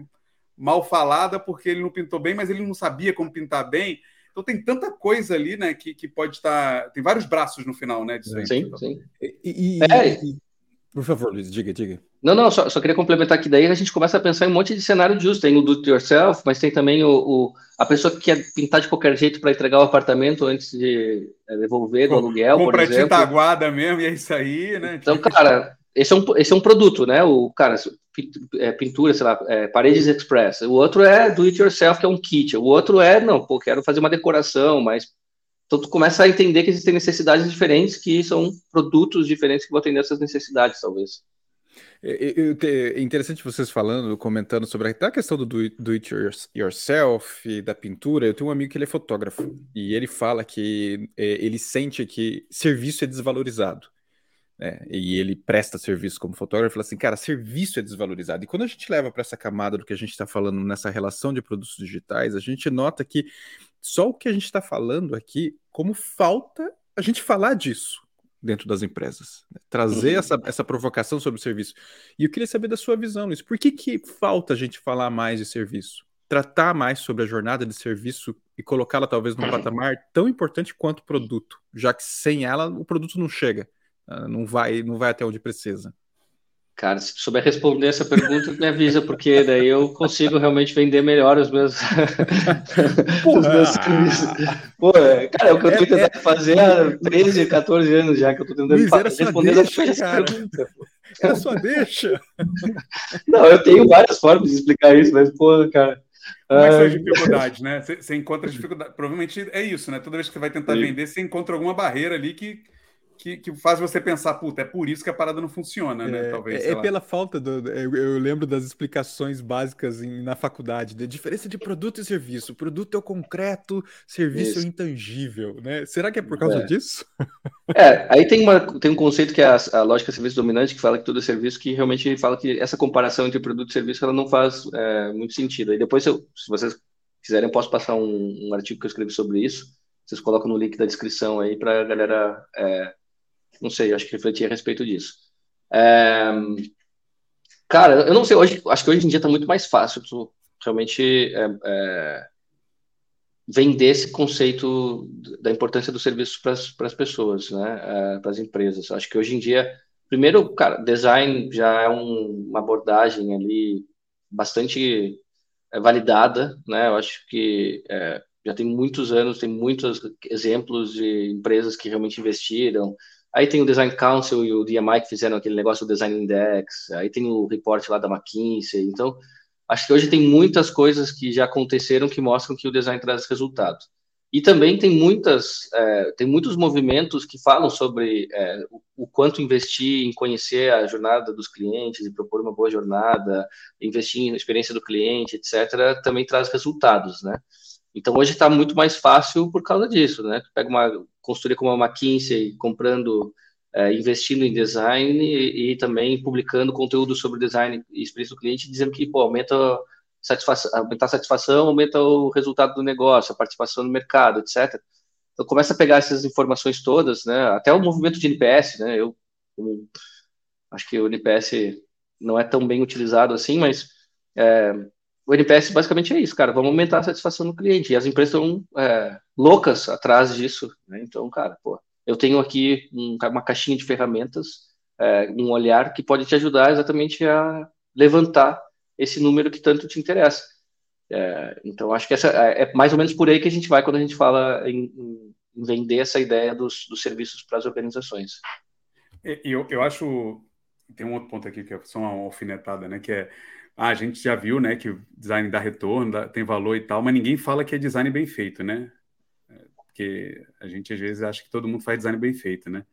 mal falada porque ele não pintou bem, mas ele não sabia como pintar bem. Então tem tanta coisa ali, né, que, que pode estar. Tem vários braços no final, né? Disso sim, sim. E, e, é. e, por favor, Luiz, diga, diga. Não, não, só, só, queria complementar que daí a gente começa a pensar em um monte de cenário uso. Tem o do it yourself, mas tem também o, o a pessoa que quer pintar de qualquer jeito para entregar o apartamento antes de é, devolver do aluguel, Compra por exemplo. tinta aguada mesmo, e é isso aí, né? Então, cara, esse é um, esse é um produto, né? O cara, é, pintura, sei lá, é, paredes express. O outro é do it yourself, que é um kit. O outro é, não, pô, quero fazer uma decoração mais Então, tu começa a entender que existem necessidades diferentes, que são produtos diferentes que vão atender essas necessidades, talvez. É, é, é interessante vocês falando, comentando sobre a questão do do it yourself, da pintura. Eu tenho um amigo que ele é fotógrafo e ele fala que é, ele sente que serviço é desvalorizado. Né? E ele presta serviço como fotógrafo, fala assim, cara, serviço é desvalorizado. E quando a gente leva para essa camada do que a gente está falando nessa relação de produtos digitais, a gente nota que só o que a gente está falando aqui, como falta a gente falar disso dentro das empresas. Né? Trazer uhum. essa, essa provocação sobre o serviço. E eu queria saber da sua visão nisso. Por que, que falta a gente falar mais de serviço? Tratar mais sobre a jornada de serviço e colocá-la talvez num patamar tão importante quanto o produto, já que sem ela o produto não chega, ah, não vai, não vai até onde precisa. Cara, se souber responder essa pergunta, me avisa, porque daí eu consigo realmente vender melhor os meus, (laughs) os meus serviços. Pô, cara, é o que eu tô é, tentando é, fazer há 13, 14 anos já, que eu tô tentando Luiz, responder deixa, essa cara. pergunta. Era só deixa. Não, eu tenho várias formas de explicar isso, mas, pô, cara. Como é que são dificuldades, né? Você, você encontra dificuldade. Provavelmente é isso, né? Toda vez que você vai tentar Sim. vender, você encontra alguma barreira ali que que, que faz você pensar, puta, é por isso que a parada não funciona, né? É, Talvez. É, é pela falta do. Eu, eu, lembro das explicações básicas em, na faculdade, da diferença de produto e serviço. Produto é o concreto, serviço isso. é o intangível, né? Será que é por causa é. disso? É, aí tem, uma, tem um conceito que é a, a lógica serviço dominante, que fala que tudo é serviço, que realmente fala que essa comparação entre produto e serviço ela não faz é, muito sentido. Aí depois, eu, se vocês quiserem, eu posso passar um, um, artigo que eu escrevi sobre isso. Vocês colocam no link da descrição aí para a galera é, não sei, acho que refletir a respeito disso. É, cara, eu não sei, hoje, acho que hoje em dia está muito mais fácil tu realmente é, é, vender esse conceito da importância do serviço para as pessoas, né, é, para as empresas. Acho que hoje em dia, primeiro, cara, design já é um, uma abordagem ali bastante é, validada, né, eu acho que é, já tem muitos anos, tem muitos exemplos de empresas que realmente investiram, Aí tem o Design Council e o DMI que fizeram aquele negócio do Design Index. Aí tem o report lá da McKinsey. Então, acho que hoje tem muitas coisas que já aconteceram que mostram que o design traz resultados. E também tem muitas, é, tem muitos movimentos que falam sobre é, o, o, quanto investir em conhecer a jornada dos clientes e propor uma boa jornada, investir na experiência do cliente, etc., também traz resultados, né? Então hoje está muito mais fácil por causa disso, né? Pega uma consultoria como a McKinsey, comprando, é, investindo em design e, e, também publicando conteúdo sobre design e experiência do cliente, dizendo que pô, aumenta satisfação, aumenta a satisfação, aumenta o resultado do negócio, a participação no mercado, etc. Então começa a pegar essas informações todas, né? Até o movimento de NPS, né? Eu, eu acho que o NPS não é tão bem utilizado assim, mas é, o NPS basicamente é isso, cara. Vamos aumentar a satisfação do cliente. E as empresas estão é, loucas atrás disso. Né? Então, cara, pô, eu tenho aqui um, uma caixinha de ferramentas, é, um olhar que pode te ajudar exatamente a levantar esse número que tanto te interessa. É, então, acho que essa é, é mais ou menos por aí que a gente vai quando a gente fala em, em vender essa ideia dos, dos serviços para as organizações. Eu, eu acho tem um outro ponto aqui que é só uma alfinetada, né? Que é ah, a gente já viu, né, que o design dá retorno, dá, tem valor e tal, mas ninguém fala que é design bem feito, né? É, porque a gente às vezes acha que todo mundo faz design bem feito, né?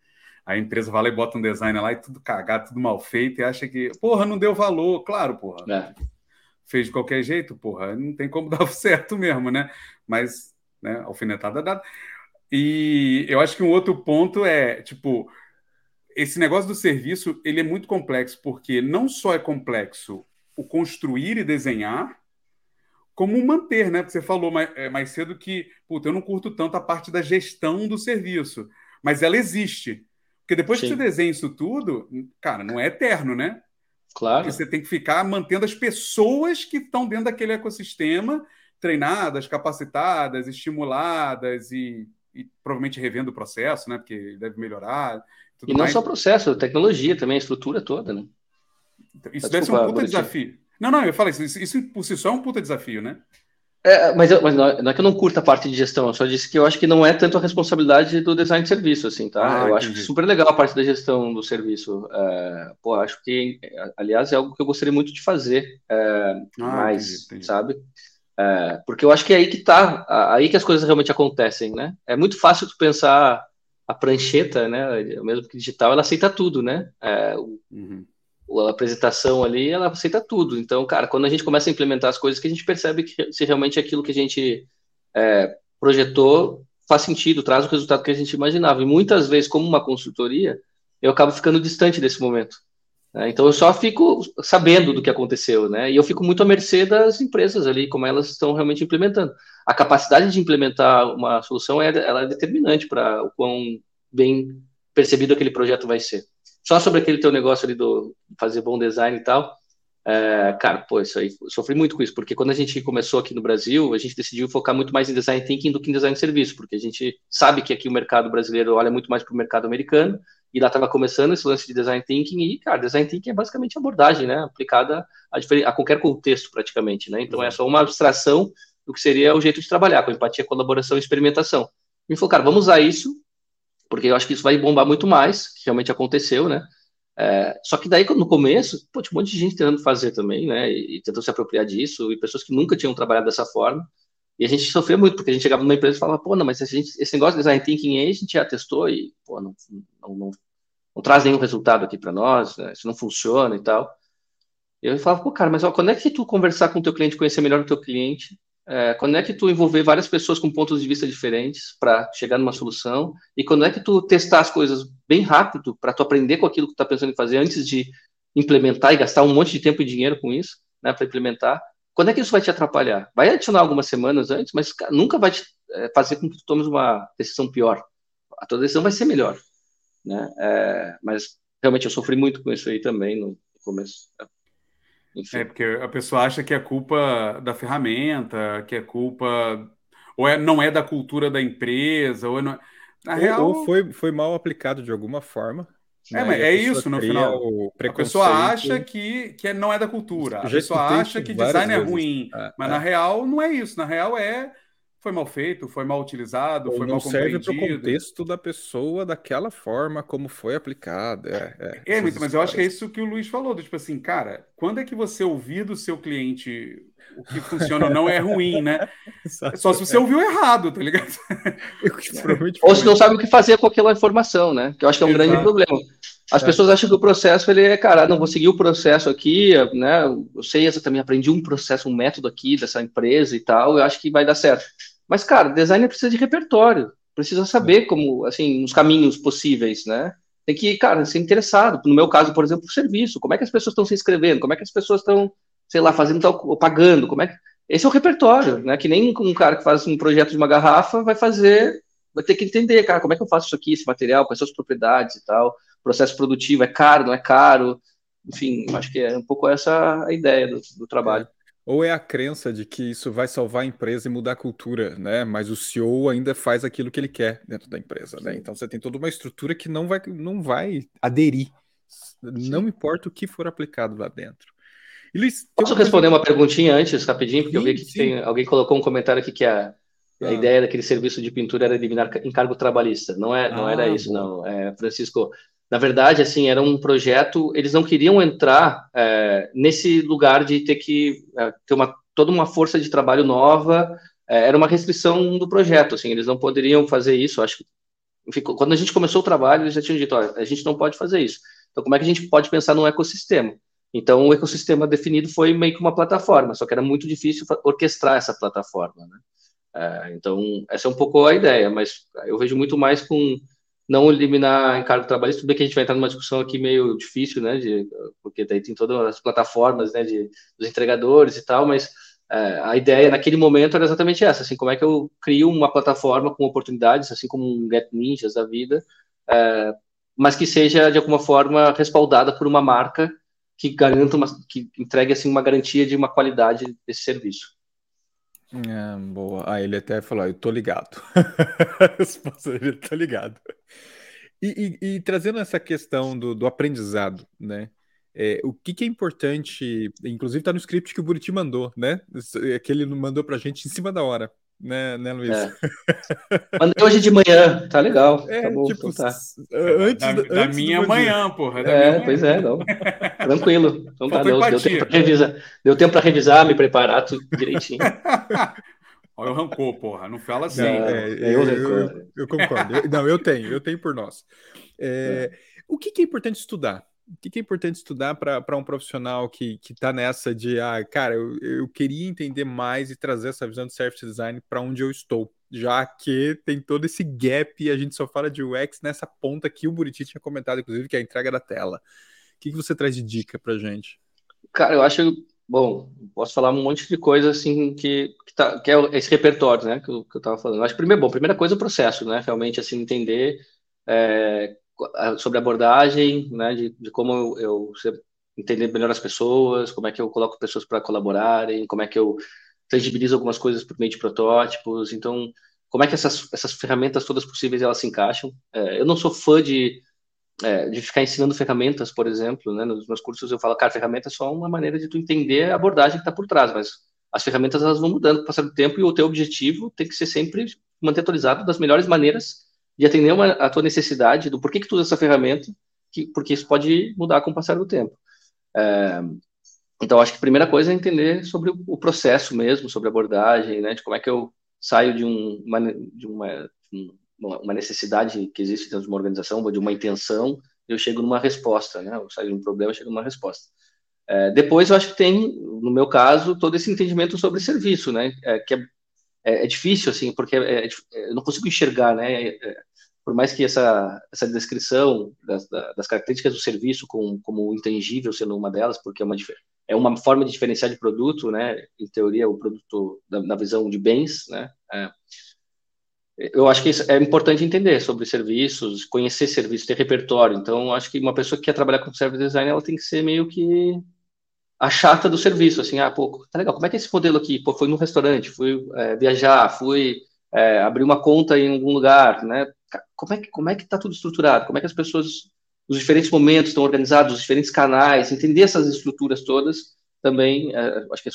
A empresa vai lá e bota um design lá e tudo cagado, tudo mal feito, e acha que, porra, não deu valor. Claro, porra. É. Fez de qualquer jeito, porra, não tem como (laughs) dar certo mesmo, né? Mas, né, alfinetada dada. E eu acho que um outro ponto é, tipo, esse negócio do serviço, ele é muito complexo, porque não só é complexo o construir e desenhar, como manter, né? Porque você falou mais, é, mais cedo que, puta, eu não curto tanto a parte da gestão do serviço, mas ela existe. Porque depois Sim. que você desenha isso tudo, cara, não é eterno, né? Claro. Porque você tem que ficar mantendo as pessoas que estão dentro daquele ecossistema treinadas, capacitadas, estimuladas e, e provavelmente revendo o processo, né? Porque deve melhorar. e não mais. só o processo, tecnologia também, a estrutura toda, né? Então, isso deve ser um puta desafio. Não, não, eu falei isso, isso por si só é um puta desafio, né? É, mas, eu, mas não, é, que eu não curto a parte de gestão, eu só disse que eu acho que não é tanto a responsabilidade do design de serviço, assim, tá? Ah, eu entendi. acho super legal a parte da gestão do serviço. É, pô, acho que, aliás, é algo que eu gostaria muito de fazer é, ah, mais, entendi, entendi. sabe? É, porque eu acho que é aí que tá, aí que as coisas realmente acontecem, né? É muito fácil tu pensar a prancheta, né? Mesmo que digital, ela aceita tudo, né? É, uhum. A apresentação ali, ela aceita tudo. Então, cara, quando a gente começa a implementar as coisas, que a gente percebe que se realmente aquilo que a gente é, projetou faz sentido, traz o resultado que a gente imaginava. E muitas vezes, como uma consultoria, eu acabo ficando distante desse momento. Né? Então eu só fico sabendo do que aconteceu, né? E eu fico muito à mercê das empresas ali, como elas estão realmente implementando. A capacidade de implementar uma solução é, ela é determinante para o quão bem percebido aquele projeto vai ser. Só sobre aquele teu negócio ali do fazer bom design e tal, é, cara, pô, isso aí, sofri muito com isso, porque quando a gente começou aqui no Brasil, a gente decidiu focar muito mais em design thinking do que em design de serviço, porque a gente sabe que aqui o mercado brasileiro olha muito mais para o mercado americano, e lá estava começando esse lance de design thinking, e, cara, design thinking é basicamente abordagem, né, aplicada a, a qualquer contexto, praticamente, né, então é só uma abstração do que seria o jeito de trabalhar, com empatia, colaboração e experimentação. E falou, cara, vamos usar isso, porque eu acho que isso vai bombar muito mais, que realmente aconteceu, né, é, só que daí, no começo, pô, tinha um monte de gente tentando fazer também, né? E, e tentando se apropriar disso, e pessoas que nunca tinham trabalhado dessa forma. E a gente sofria muito, porque a gente chegava numa empresa e falava, pô, não, mas gente, esse negócio de design thinking aí a gente já testou e, pô, não, não, não, não traz nenhum resultado aqui para nós, né? isso não funciona e tal. E eu falava, pô, cara, mas ó, quando é que tu conversar com o teu cliente, conhecer melhor o teu cliente, é, quando é que tu envolver várias pessoas com pontos de vista diferentes para chegar numa solução? E quando é que tu testar as coisas bem rápido para tu aprender com aquilo que tu está pensando em fazer antes de implementar e gastar um monte de tempo e dinheiro com isso, né, para implementar? Quando é que isso vai te atrapalhar? Vai adicionar algumas semanas antes, mas nunca vai te, é, fazer com que tu tomes uma decisão pior. A tua decisão vai ser melhor, né? É, mas realmente eu sofri muito com isso aí também no começo. Enfim. É, porque a pessoa acha que é culpa da ferramenta, que é culpa. Ou é, não é da cultura da empresa, ou, é, não... Na ou, real... ou foi, foi mal aplicado de alguma forma. É, né? mas é isso no final. A pessoa acha que, que não é da cultura. A pessoa acha que design é ruim. É, mas é. na real não é isso. Na real é foi mal feito, foi mal utilizado, Ou foi mal serve para o contexto da pessoa daquela forma como foi aplicada. É, é, é mas eu acho que é isso que o Luiz falou, do, tipo assim, cara, quando é que você ouvir do seu cliente o que funciona ou não é ruim, né? Só se você ouviu errado, tá ligado? (laughs) ou se não sabe o que fazer com aquela informação, né? Que eu acho que é um Exato. grande problema. As é. pessoas acham que o processo ele é, cara, não vou seguir o processo aqui, né? Eu sei exatamente, aprendi um processo, um método aqui dessa empresa e tal, eu acho que vai dar certo. Mas, cara, designer precisa de repertório, precisa saber como, assim, os caminhos possíveis, né? Tem que, cara, ser interessado. No meu caso, por exemplo, o serviço. Como é que as pessoas estão se inscrevendo? Como é que as pessoas estão, sei lá, fazendo tal, pagando? Como é que... Esse é o repertório, né? Que nem um cara que faz um projeto de uma garrafa vai fazer, vai ter que entender, cara, como é que eu faço isso aqui, esse material, quais são as propriedades e tal. Processo produtivo é caro, não é caro? Enfim, acho que é um pouco essa a ideia do, do trabalho. Ou é a crença de que isso vai salvar a empresa e mudar a cultura, né? Mas o CEO ainda faz aquilo que ele quer dentro da empresa, né? Então você tem toda uma estrutura que não vai, não vai aderir, Sim. não importa o que for aplicado lá dentro. Luiz, Posso responder uma perguntinha antes, rapidinho? Porque sim, eu vi que tem, alguém colocou um comentário aqui que a, a ah. ideia daquele serviço de pintura era eliminar encargo trabalhista. Não, é, não ah, era isso, bom. não. É, Francisco, na verdade, assim, era um projeto, eles não queriam entrar é, nesse lugar de ter que é, ter uma, toda uma força de trabalho nova, é, era uma restrição do projeto, assim, eles não poderiam fazer isso, acho que, enfim, quando a gente começou o trabalho, eles já tinham dito, a gente não pode fazer isso, então como é que a gente pode pensar num ecossistema? Então, o ecossistema definido foi meio que uma plataforma, só que era muito difícil orquestrar essa plataforma, né? É, então, essa é um pouco a ideia, mas eu vejo muito mais com não eliminar encargo trabalhista, tudo bem que a gente vai entrar numa discussão aqui meio difícil, né, de, porque daí tem todas as plataformas, né, de, dos entregadores e tal, mas é, a ideia naquele momento era exatamente essa, assim, como é que eu crio uma plataforma com oportunidades, assim como um Get Ninjas da vida, é, mas que seja, de alguma forma, respaldada por uma marca que garanta uma, que entregue, assim, uma garantia de uma qualidade desse serviço. É, boa. Ah, ele até falou, eu tô ligado. (laughs) Resposta dele, tô ligado. E, e, e, trazendo essa questão do, do aprendizado, né? É, o que, que, é importante, inclusive tá no script que o Buriti mandou, né? É que ele mandou pra gente em cima da hora. Né, né Luiz? É. (laughs) Mandei hoje de manhã, tá legal. É, tá bom, tipo, então tá. antes da, da antes do minha manhã, porra. da É, minha pois manhã. é, não. Tranquilo. Então tá, deu, deu tempo para revisar. Deu tempo para revisar, me preparar tudo direitinho. (laughs) Olha o rancor, porra. Não fala assim. Não, é, é eu, eu eu- concordo. Eu- não, eu tenho, eu tenho por nós. É, O que, que é importante estudar? O que, que é importante estudar para um profissional que está nessa de, ah, cara, eu, eu queria entender mais e trazer essa visão de service design para onde eu estou, já que tem todo esse gap e a gente só fala de UX nessa ponta que o Buriti tinha comentado, inclusive, que é a entrega da tela. O que, que você traz de dica para gente? Cara, eu acho, bom, posso falar um monte de coisa assim que, que, tá, que é esse repertório, né, que eu, que eu falando. Eu acho primeiro, bom, primeira coisa é o processo, né, realmente assim entender é, sobre abordagem, né, de, de como eu, eu entender melhor as pessoas, como é que eu coloco pessoas para colaborarem, como é que eu tangibilizo algumas coisas por meio de protótipos. Então, como é que essas, essas ferramentas todas possíveis elas se encaixam? É, eu não sou fã de é, de ficar ensinando ferramentas, por exemplo, né? Nos meus cursos eu falo, cara, ferramenta é só uma maneira de tu entender a abordagem que está por trás, mas as ferramentas elas vão mudando com o passar do tempo e o teu objetivo tem que ser sempre manter atualizado das melhores maneiras de atender uma, a tua necessidade do porquê que tu usa essa ferramenta, que, porque isso pode mudar com o passar do tempo. É, então, acho que a primeira coisa é entender sobre o, o processo mesmo, sobre a abordagem, né? De como é que eu saio de, um, uma, de uma, uma necessidade que existe dentro de uma organização, ou de uma intenção, eu chego numa resposta, né? Eu saio de um problema, eu chego numa resposta. É, depois, eu acho que tem, no meu caso, todo esse entendimento sobre serviço, né? É, que é, é, é difícil, assim, porque é, eu não consigo enxergar, né? por mais que essa, essa descrição das, das características do serviço como, como intangível sendo uma delas, porque é uma, é uma forma de diferenciar de produto, né? Em teoria, o produto na, na visão de bens, né? É, eu acho que é importante entender sobre serviços, conhecer serviços, ter repertório. Então, acho que uma pessoa que quer trabalhar com service design, ela tem que ser meio que a chata do serviço, assim, ah, pô, tá legal, como é que é esse modelo aqui? Pô, fui no restaurante, fui é, viajar, fui é, abrir uma conta em algum lugar, né? Como é que como é que está tudo estruturado? Como é que as pessoas, os diferentes momentos estão organizados, os diferentes canais, entender essas estruturas todas também, é, acho que é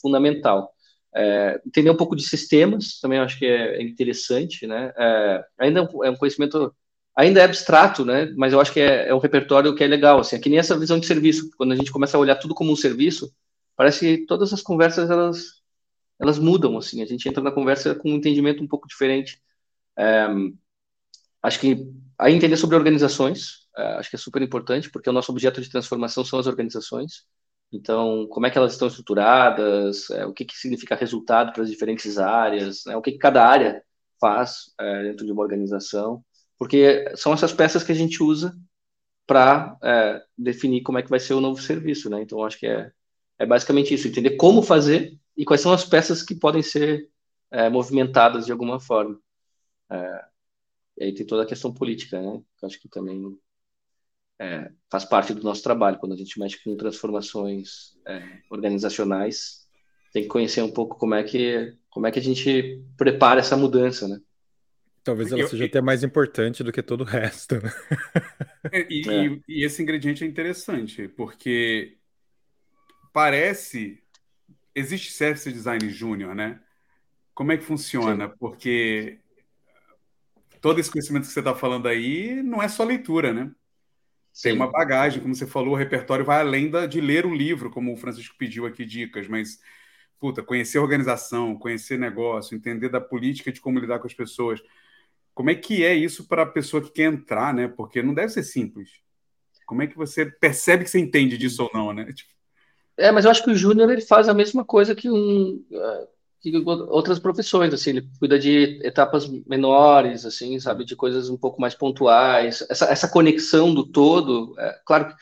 fundamental. É, entender um pouco de sistemas também acho que é, interessante, né? É, ainda é um conhecimento ainda é abstrato, né? Mas eu acho que é, é, um repertório que é legal, assim, é que nem essa visão de serviço. Quando a gente começa a olhar tudo como um serviço, parece que todas as conversas elas elas mudam, assim. A gente entra na conversa com um entendimento um pouco diferente. É, acho que aí entender sobre organizações, é, acho que é super importante, porque o nosso objeto de transformação são as organizações. Então, como é que elas estão estruturadas, é, o que, que significa resultado para as diferentes áreas, né, o que, que cada área faz dentro de uma organização, porque são essas peças que a gente usa para é, definir como é que vai ser o novo serviço, né? Então, acho que é, é basicamente isso, entender como fazer e quais são as peças que podem ser é, movimentadas de alguma forma. É, e aí tem toda a questão política, né? Acho que também é, faz parte do nosso trabalho. Quando a gente mexe com transformações é, organizacionais, tem que conhecer um pouco como é que como é que a gente prepara essa mudança, né? Talvez ela Eu- seja até mais importante do que todo o resto. né? É, E, É. e- e esse ingrediente é interessante, porque parece. Existe service design júnior, né? Como é que funciona? Porque todo esse conhecimento que você está falando aí não é só leitura, né? Tem Sim. uma bagagem, como você falou, o repertório vai além da, de ler um livro, como o Francisco pediu aqui dicas, mas, puta, conhecer a organização, conhecer negócio, entender da política de como lidar com as pessoas. Como é que é isso para a pessoa que quer entrar, né? Porque não deve ser simples. Como é que você percebe que você entende disso ou não, né? Tipo, É, mas eu acho que o júnior ele faz a mesma coisa que, um, eh, que outras profissões, assim, ele cuida de etapas menores, assim, sabe, de coisas um pouco mais pontuais. Essa, essa conexão do todo, é, claro que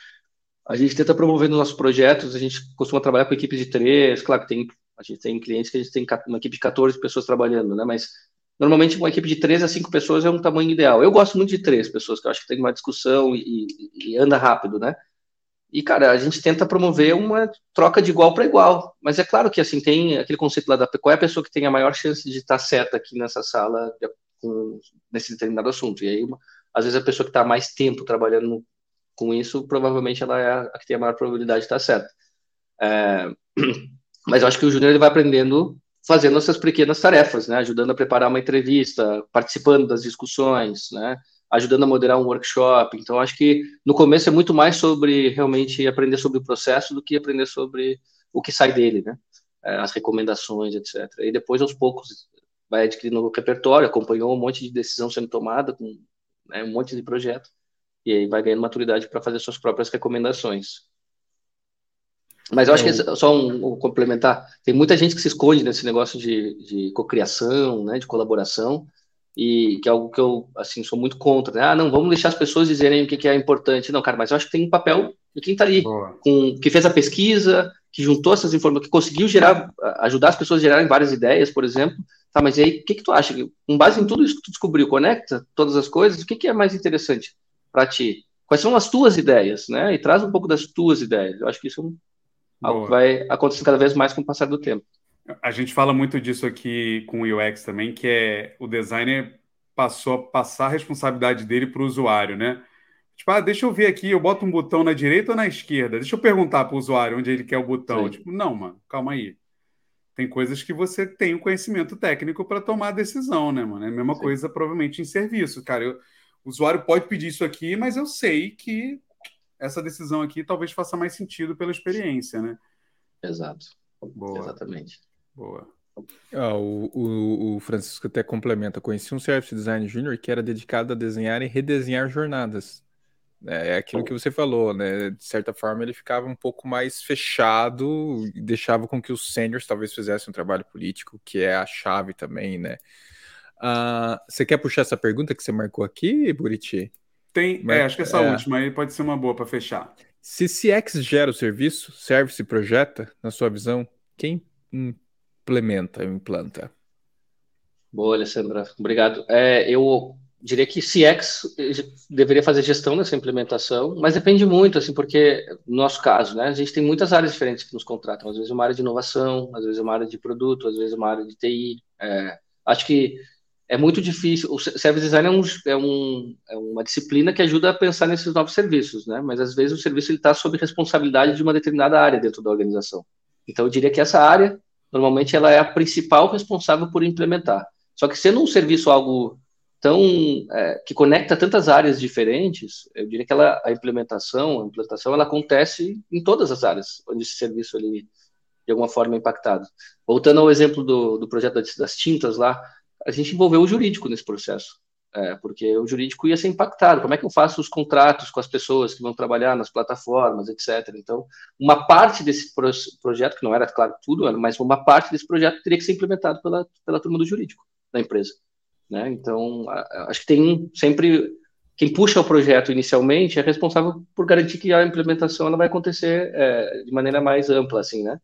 a gente tenta promover nos nossos projetos, a gente costuma trabalhar com equipes de três, claro que tem, a gente tem clientes que a gente tem uma equipe de 14 pessoas trabalhando, né, mas normalmente uma equipe de três a cinco pessoas é um tamanho ideal. Eu gosto muito de três pessoas, que eu acho que tem uma discussão e, e- anda rápido, né? E, cara, a gente tenta promover uma troca de igual para igual. Mas é claro que, assim, tem aquele conceito lá da qual é a pessoa que tem a maior chance de estar certa aqui nessa sala com, nesse determinado assunto. E aí, uma- às vezes, a pessoa que está mais tempo trabalhando com isso, provavelmente ela é a, que tem a maior probabilidade de estar certa. É, (clears throat) mas eu acho que o júnior vai aprendendo fazendo essas pequenas tarefas, né? Ajudando a preparar uma entrevista, participando das discussões, né? Ajudando a moderar um workshop. Então, acho que no começo é muito mais sobre realmente aprender sobre o processo do que aprender sobre o que sai dele, né? É, as recomendações, etc. E depois, aos poucos, vai adquirindo o repertório, acompanhou um monte de decisão sendo tomada, com né, um monte de projeto, e aí vai ganhando maturidade para fazer suas próprias recomendações. Mas eu acho que é só um, um, complementar. Tem muita gente que se esconde nesse negócio de, de cocriação, né, de colaboração, e que é algo que eu assim sou muito contra. Né? Ah, não, vamos deixar as pessoas dizerem o que, que é importante. Não, cara, mas eu acho que tem um papel de quem está ali, com, que fez a pesquisa, que juntou essas informações, que conseguiu gerar, ajudar as pessoas a gerarem várias ideias, por exemplo. Tá, mas aí, o que, que tu acha? Com base em tudo isso que tu descobriu, conecta todas as coisas, o que, que é mais interessante para ti? Quais são as tuas ideias, né? E traz um pouco das tuas ideias. Eu acho que isso é um Algo que vai acontecer cada vez mais com o passar do tempo. A gente fala muito disso aqui com o UX também, que é o designer passou a passar a responsabilidade dele para o usuário, né? Tipo, ah, deixa eu ver aqui, eu boto um botão na direita ou na esquerda? Deixa eu perguntar para o usuário onde ele quer o botão. Sim. Tipo, não, mano, calma aí. Tem coisas que você tem o um conhecimento técnico para tomar a decisão, né, mano? É a mesma Sim. coisa, provavelmente, em serviço. Cara, eu, o usuário pode pedir isso aqui, mas eu sei que essa decisão aqui talvez faça mais sentido pela experiência, né? Exato. Boa. Exatamente. Boa. Ah, o, o, o, Francisco até complementa. Conheci um Service Design Junior que era dedicado a desenhar e redesenhar jornadas. É, é aquilo que você falou, né? De certa forma, ele ficava um pouco mais fechado e deixava com que os seniors talvez fizessem um trabalho político, que é a chave também, né? Uh, você quer puxar essa pergunta que você marcou aqui, Buriti? Tem, Mas, é, acho que essa é, última aí pode ser uma boa para fechar. Se CX gera o serviço, service projeta, na sua visão, quem implementa, implanta? Boa, Alessandra, obrigado. É, eu diria que CX deveria fazer gestão dessa implementação, mas depende muito, assim, porque no nosso caso, né, a gente tem muitas áreas diferentes que nos contratam. Às vezes uma área de inovação, às vezes uma área de produto, às vezes uma área de TI. É, acho que é muito difícil. O service design é, um, é, um, é, uma disciplina que ajuda a pensar nesses novos serviços, né? Mas às vezes o serviço está sob responsabilidade de uma determinada área dentro da organização. Então eu diria que essa área normalmente ela é a principal responsável por implementar. Só que sendo um serviço algo tão é, que conecta tantas áreas diferentes, eu diria que ela, a implementação, a implantação, ela acontece em todas as áreas onde esse serviço ele de alguma forma é impactado. Voltando ao exemplo do, do projeto das, das tintas lá, a gente envolveu o jurídico nesse processo, é, porque o jurídico ia ser impactado. Como é que eu faço os contratos com as pessoas que vão trabalhar nas plataformas, etc. Então, uma parte desse pro projeto, que não era, claro, tudo, mas uma parte desse projeto teria que ser implementado pela, pela turma do jurídico da empresa. Né? Então, a, acho que tem sempre quem puxa o projeto inicialmente é responsável por garantir que a implementação ela vai acontecer é, de maneira mais ampla, assim, né?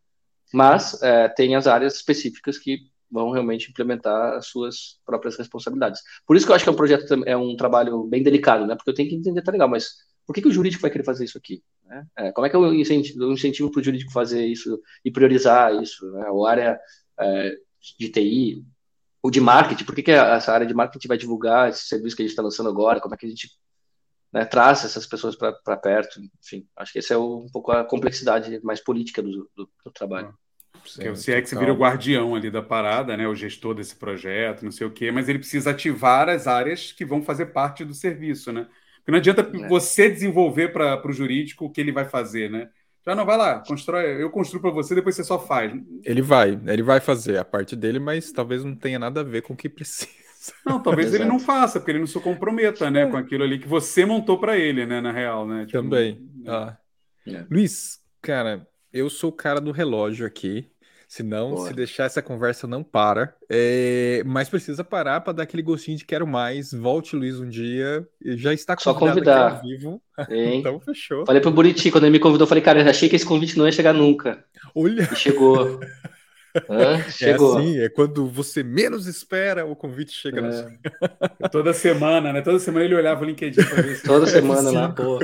Mas é, tem as áreas específicas que vão realmente implementar as suas próprias responsabilidades. Por isso que eu acho que é um projeto, é um trabalho bem delicado, né? Porque eu tenho que entender, tá legal, mas por que, que o jurídico vai querer fazer isso aqui? Né? É, como é que eu incentivo, incentivo para o jurídico fazer isso e priorizar isso? Né? Ou área é, de TI, ou de marketing, por que, que essa área de marketing vai divulgar esse serviço que a gente está lançando agora? Como é que a gente né, essas pessoas para perto? Enfim, acho que essa é um pouco a complexidade mais política do, do, do trabalho. Porque o CX vira o guardião ali da parada, né? O gestor desse projeto, não sei o quê, mas ele precisa ativar as áreas que vão fazer parte do serviço, né? Porque não adianta é. você desenvolver para o jurídico o que ele vai fazer, né? Já não vai lá, constrói, eu construo para você, depois você só faz. Ele vai, ele vai fazer a parte dele, mas talvez não tenha nada a ver com o que precisa. Não, talvez (laughs) ele não faça, porque ele não se comprometa, né, é. com aquilo ali que você montou para ele, né, na real, né? Tipo, Também. Ah. É. Luiz, cara, eu sou o cara do relógio aqui. Senão, Boa. se deixar essa conversa não para. É... Mas precisa parar para dar aquele gostinho de quero mais. Volte, Luiz, um dia. Já está convidado Só convidar. ao vivo. (laughs) então, fechou. Falei pro Buriti, quando ele me convidou, falei, cara, eu achei que esse convite não ia chegar nunca. Olha! E chegou. (laughs) (laughs) É chegou. É assim, é quando você menos espera, o convite chega. É. Toda semana, né? Toda semana ele olhava o LinkedIn para ver se (laughs) Toda semana lá, pô.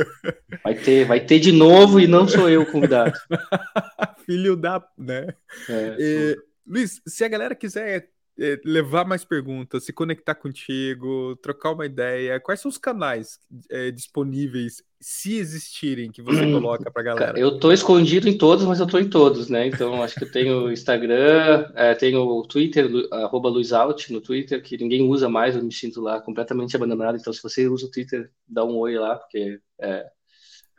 Vai ter, vai ter de novo e não sou eu o convidado. (laughs) Filho da. né? É, e, Luiz, se a galera quiser é, levar mais perguntas, se conectar contigo, trocar uma ideia, quais são os canais é, disponíveis, se existirem, que você coloca para galera? Eu tô escondido em todos, mas eu tô em todos, né? Então acho que eu tenho Instagram, é, tenho o Twitter, arroba LuizAlt no Twitter, que ninguém usa mais, eu me sinto lá completamente abandonado. Então se você usa o Twitter, dá um oi lá, porque é,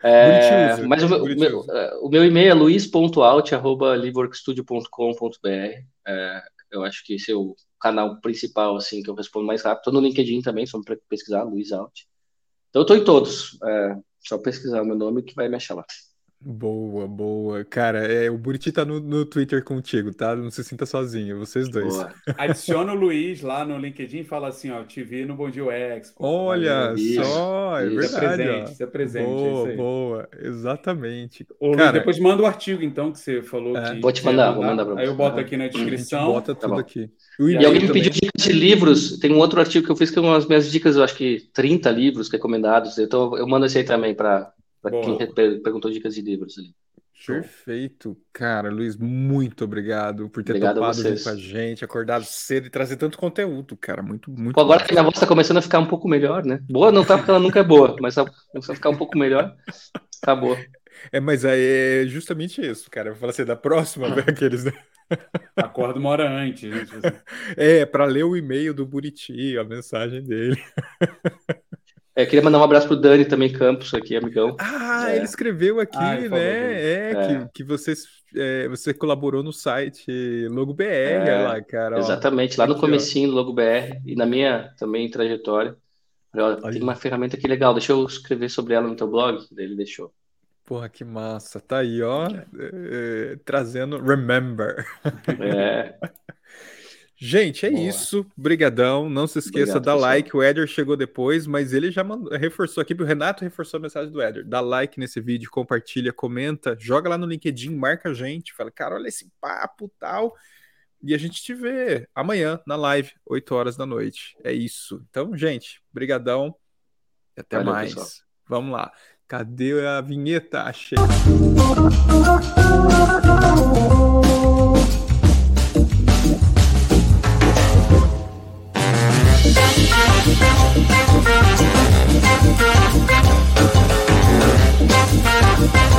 é, mas o meu, o meu, é, o meu, e-mail é luiz.alt.liveworkstudio.com.br. É, eu acho que esse é o canal principal, assim, que eu respondo mais rápido. Estou no LinkedIn também, só para pesquisar, Luiz Alt. Então eu estou em todos. É, só pesquisar o meu nome que vai me achar lá. Boa, boa. Cara, é, o Buriti tá no, no Twitter contigo, tá? Não se sinta sozinho, vocês dois. Boa. Adiciona o Luiz lá no LinkedIn e fala assim, ó, te vi no Bom Dia UX. Olha só, é verdade. Isso é presente, isso é presente. Boa, é boa, exatamente. Ô, Cara, Luiz, depois manda o artigo, então, que você falou é. que... Vou te mandar, vou mandar pra você. Aí eu boto aqui na descrição. Bota tá tudo tá aqui. E, e alguém me pediu dicas de livros, tem um outro artigo que eu fiz que são as minhas dicas, eu acho que 30 livros recomendados, então eu mando esse aí também para quem perguntou dicas de livros ali. Perfeito. Cara, Luiz, muito obrigado por ter obrigado topado junto com a gente, acordado cedo e trazer tanto conteúdo, cara. Muito, muito. Pô, agora que minha voz está começando a ficar um pouco melhor, né? Boa não tá, porque ela nunca é boa, mas tá começando a ficar um pouco melhor. Tá boa. É, mas aí é justamente isso, cara. Eu vou falar assim, da próxima, ver aqueles. Né? Acorda uma hora antes. Né? (laughs) É, para ler o e-mail do Buriti, a mensagem dele. (laughs) É, queria mandar um abraço pro Dani também, Campos, aqui, amigão. Ah, é. ele escreveu aqui, ah, né? É, é, Que, que você, é, você colaborou no site Logo BR, é, lá, cara. Exatamente, ó. lá no comecinho do Logo BR e na minha também trajetória. Olha, tem uma ferramenta aqui legal, deixa eu escrever sobre ela no teu blog, daí ele deixou. Porra, que massa. Tá aí, ó, é. É, trazendo Remember. É. (laughs) Gente, é Boa. isso. Brigadão. Não se esqueça, Obrigado, dá pessoal. like. O Éder chegou depois, mas ele já mandou, reforçou aqui. O Renato reforçou a mensagem do Éder. Dá like nesse vídeo, compartilha, comenta, joga lá no LinkedIn, marca a gente. Fala, cara, olha esse papo tal. E a gente te vê amanhã na live, 8 horas da noite. É isso. Então, gente, brigadão. E até Valeu, mais. Pessoal. Vamos lá. Cadê a vinheta? Achei. Thank you.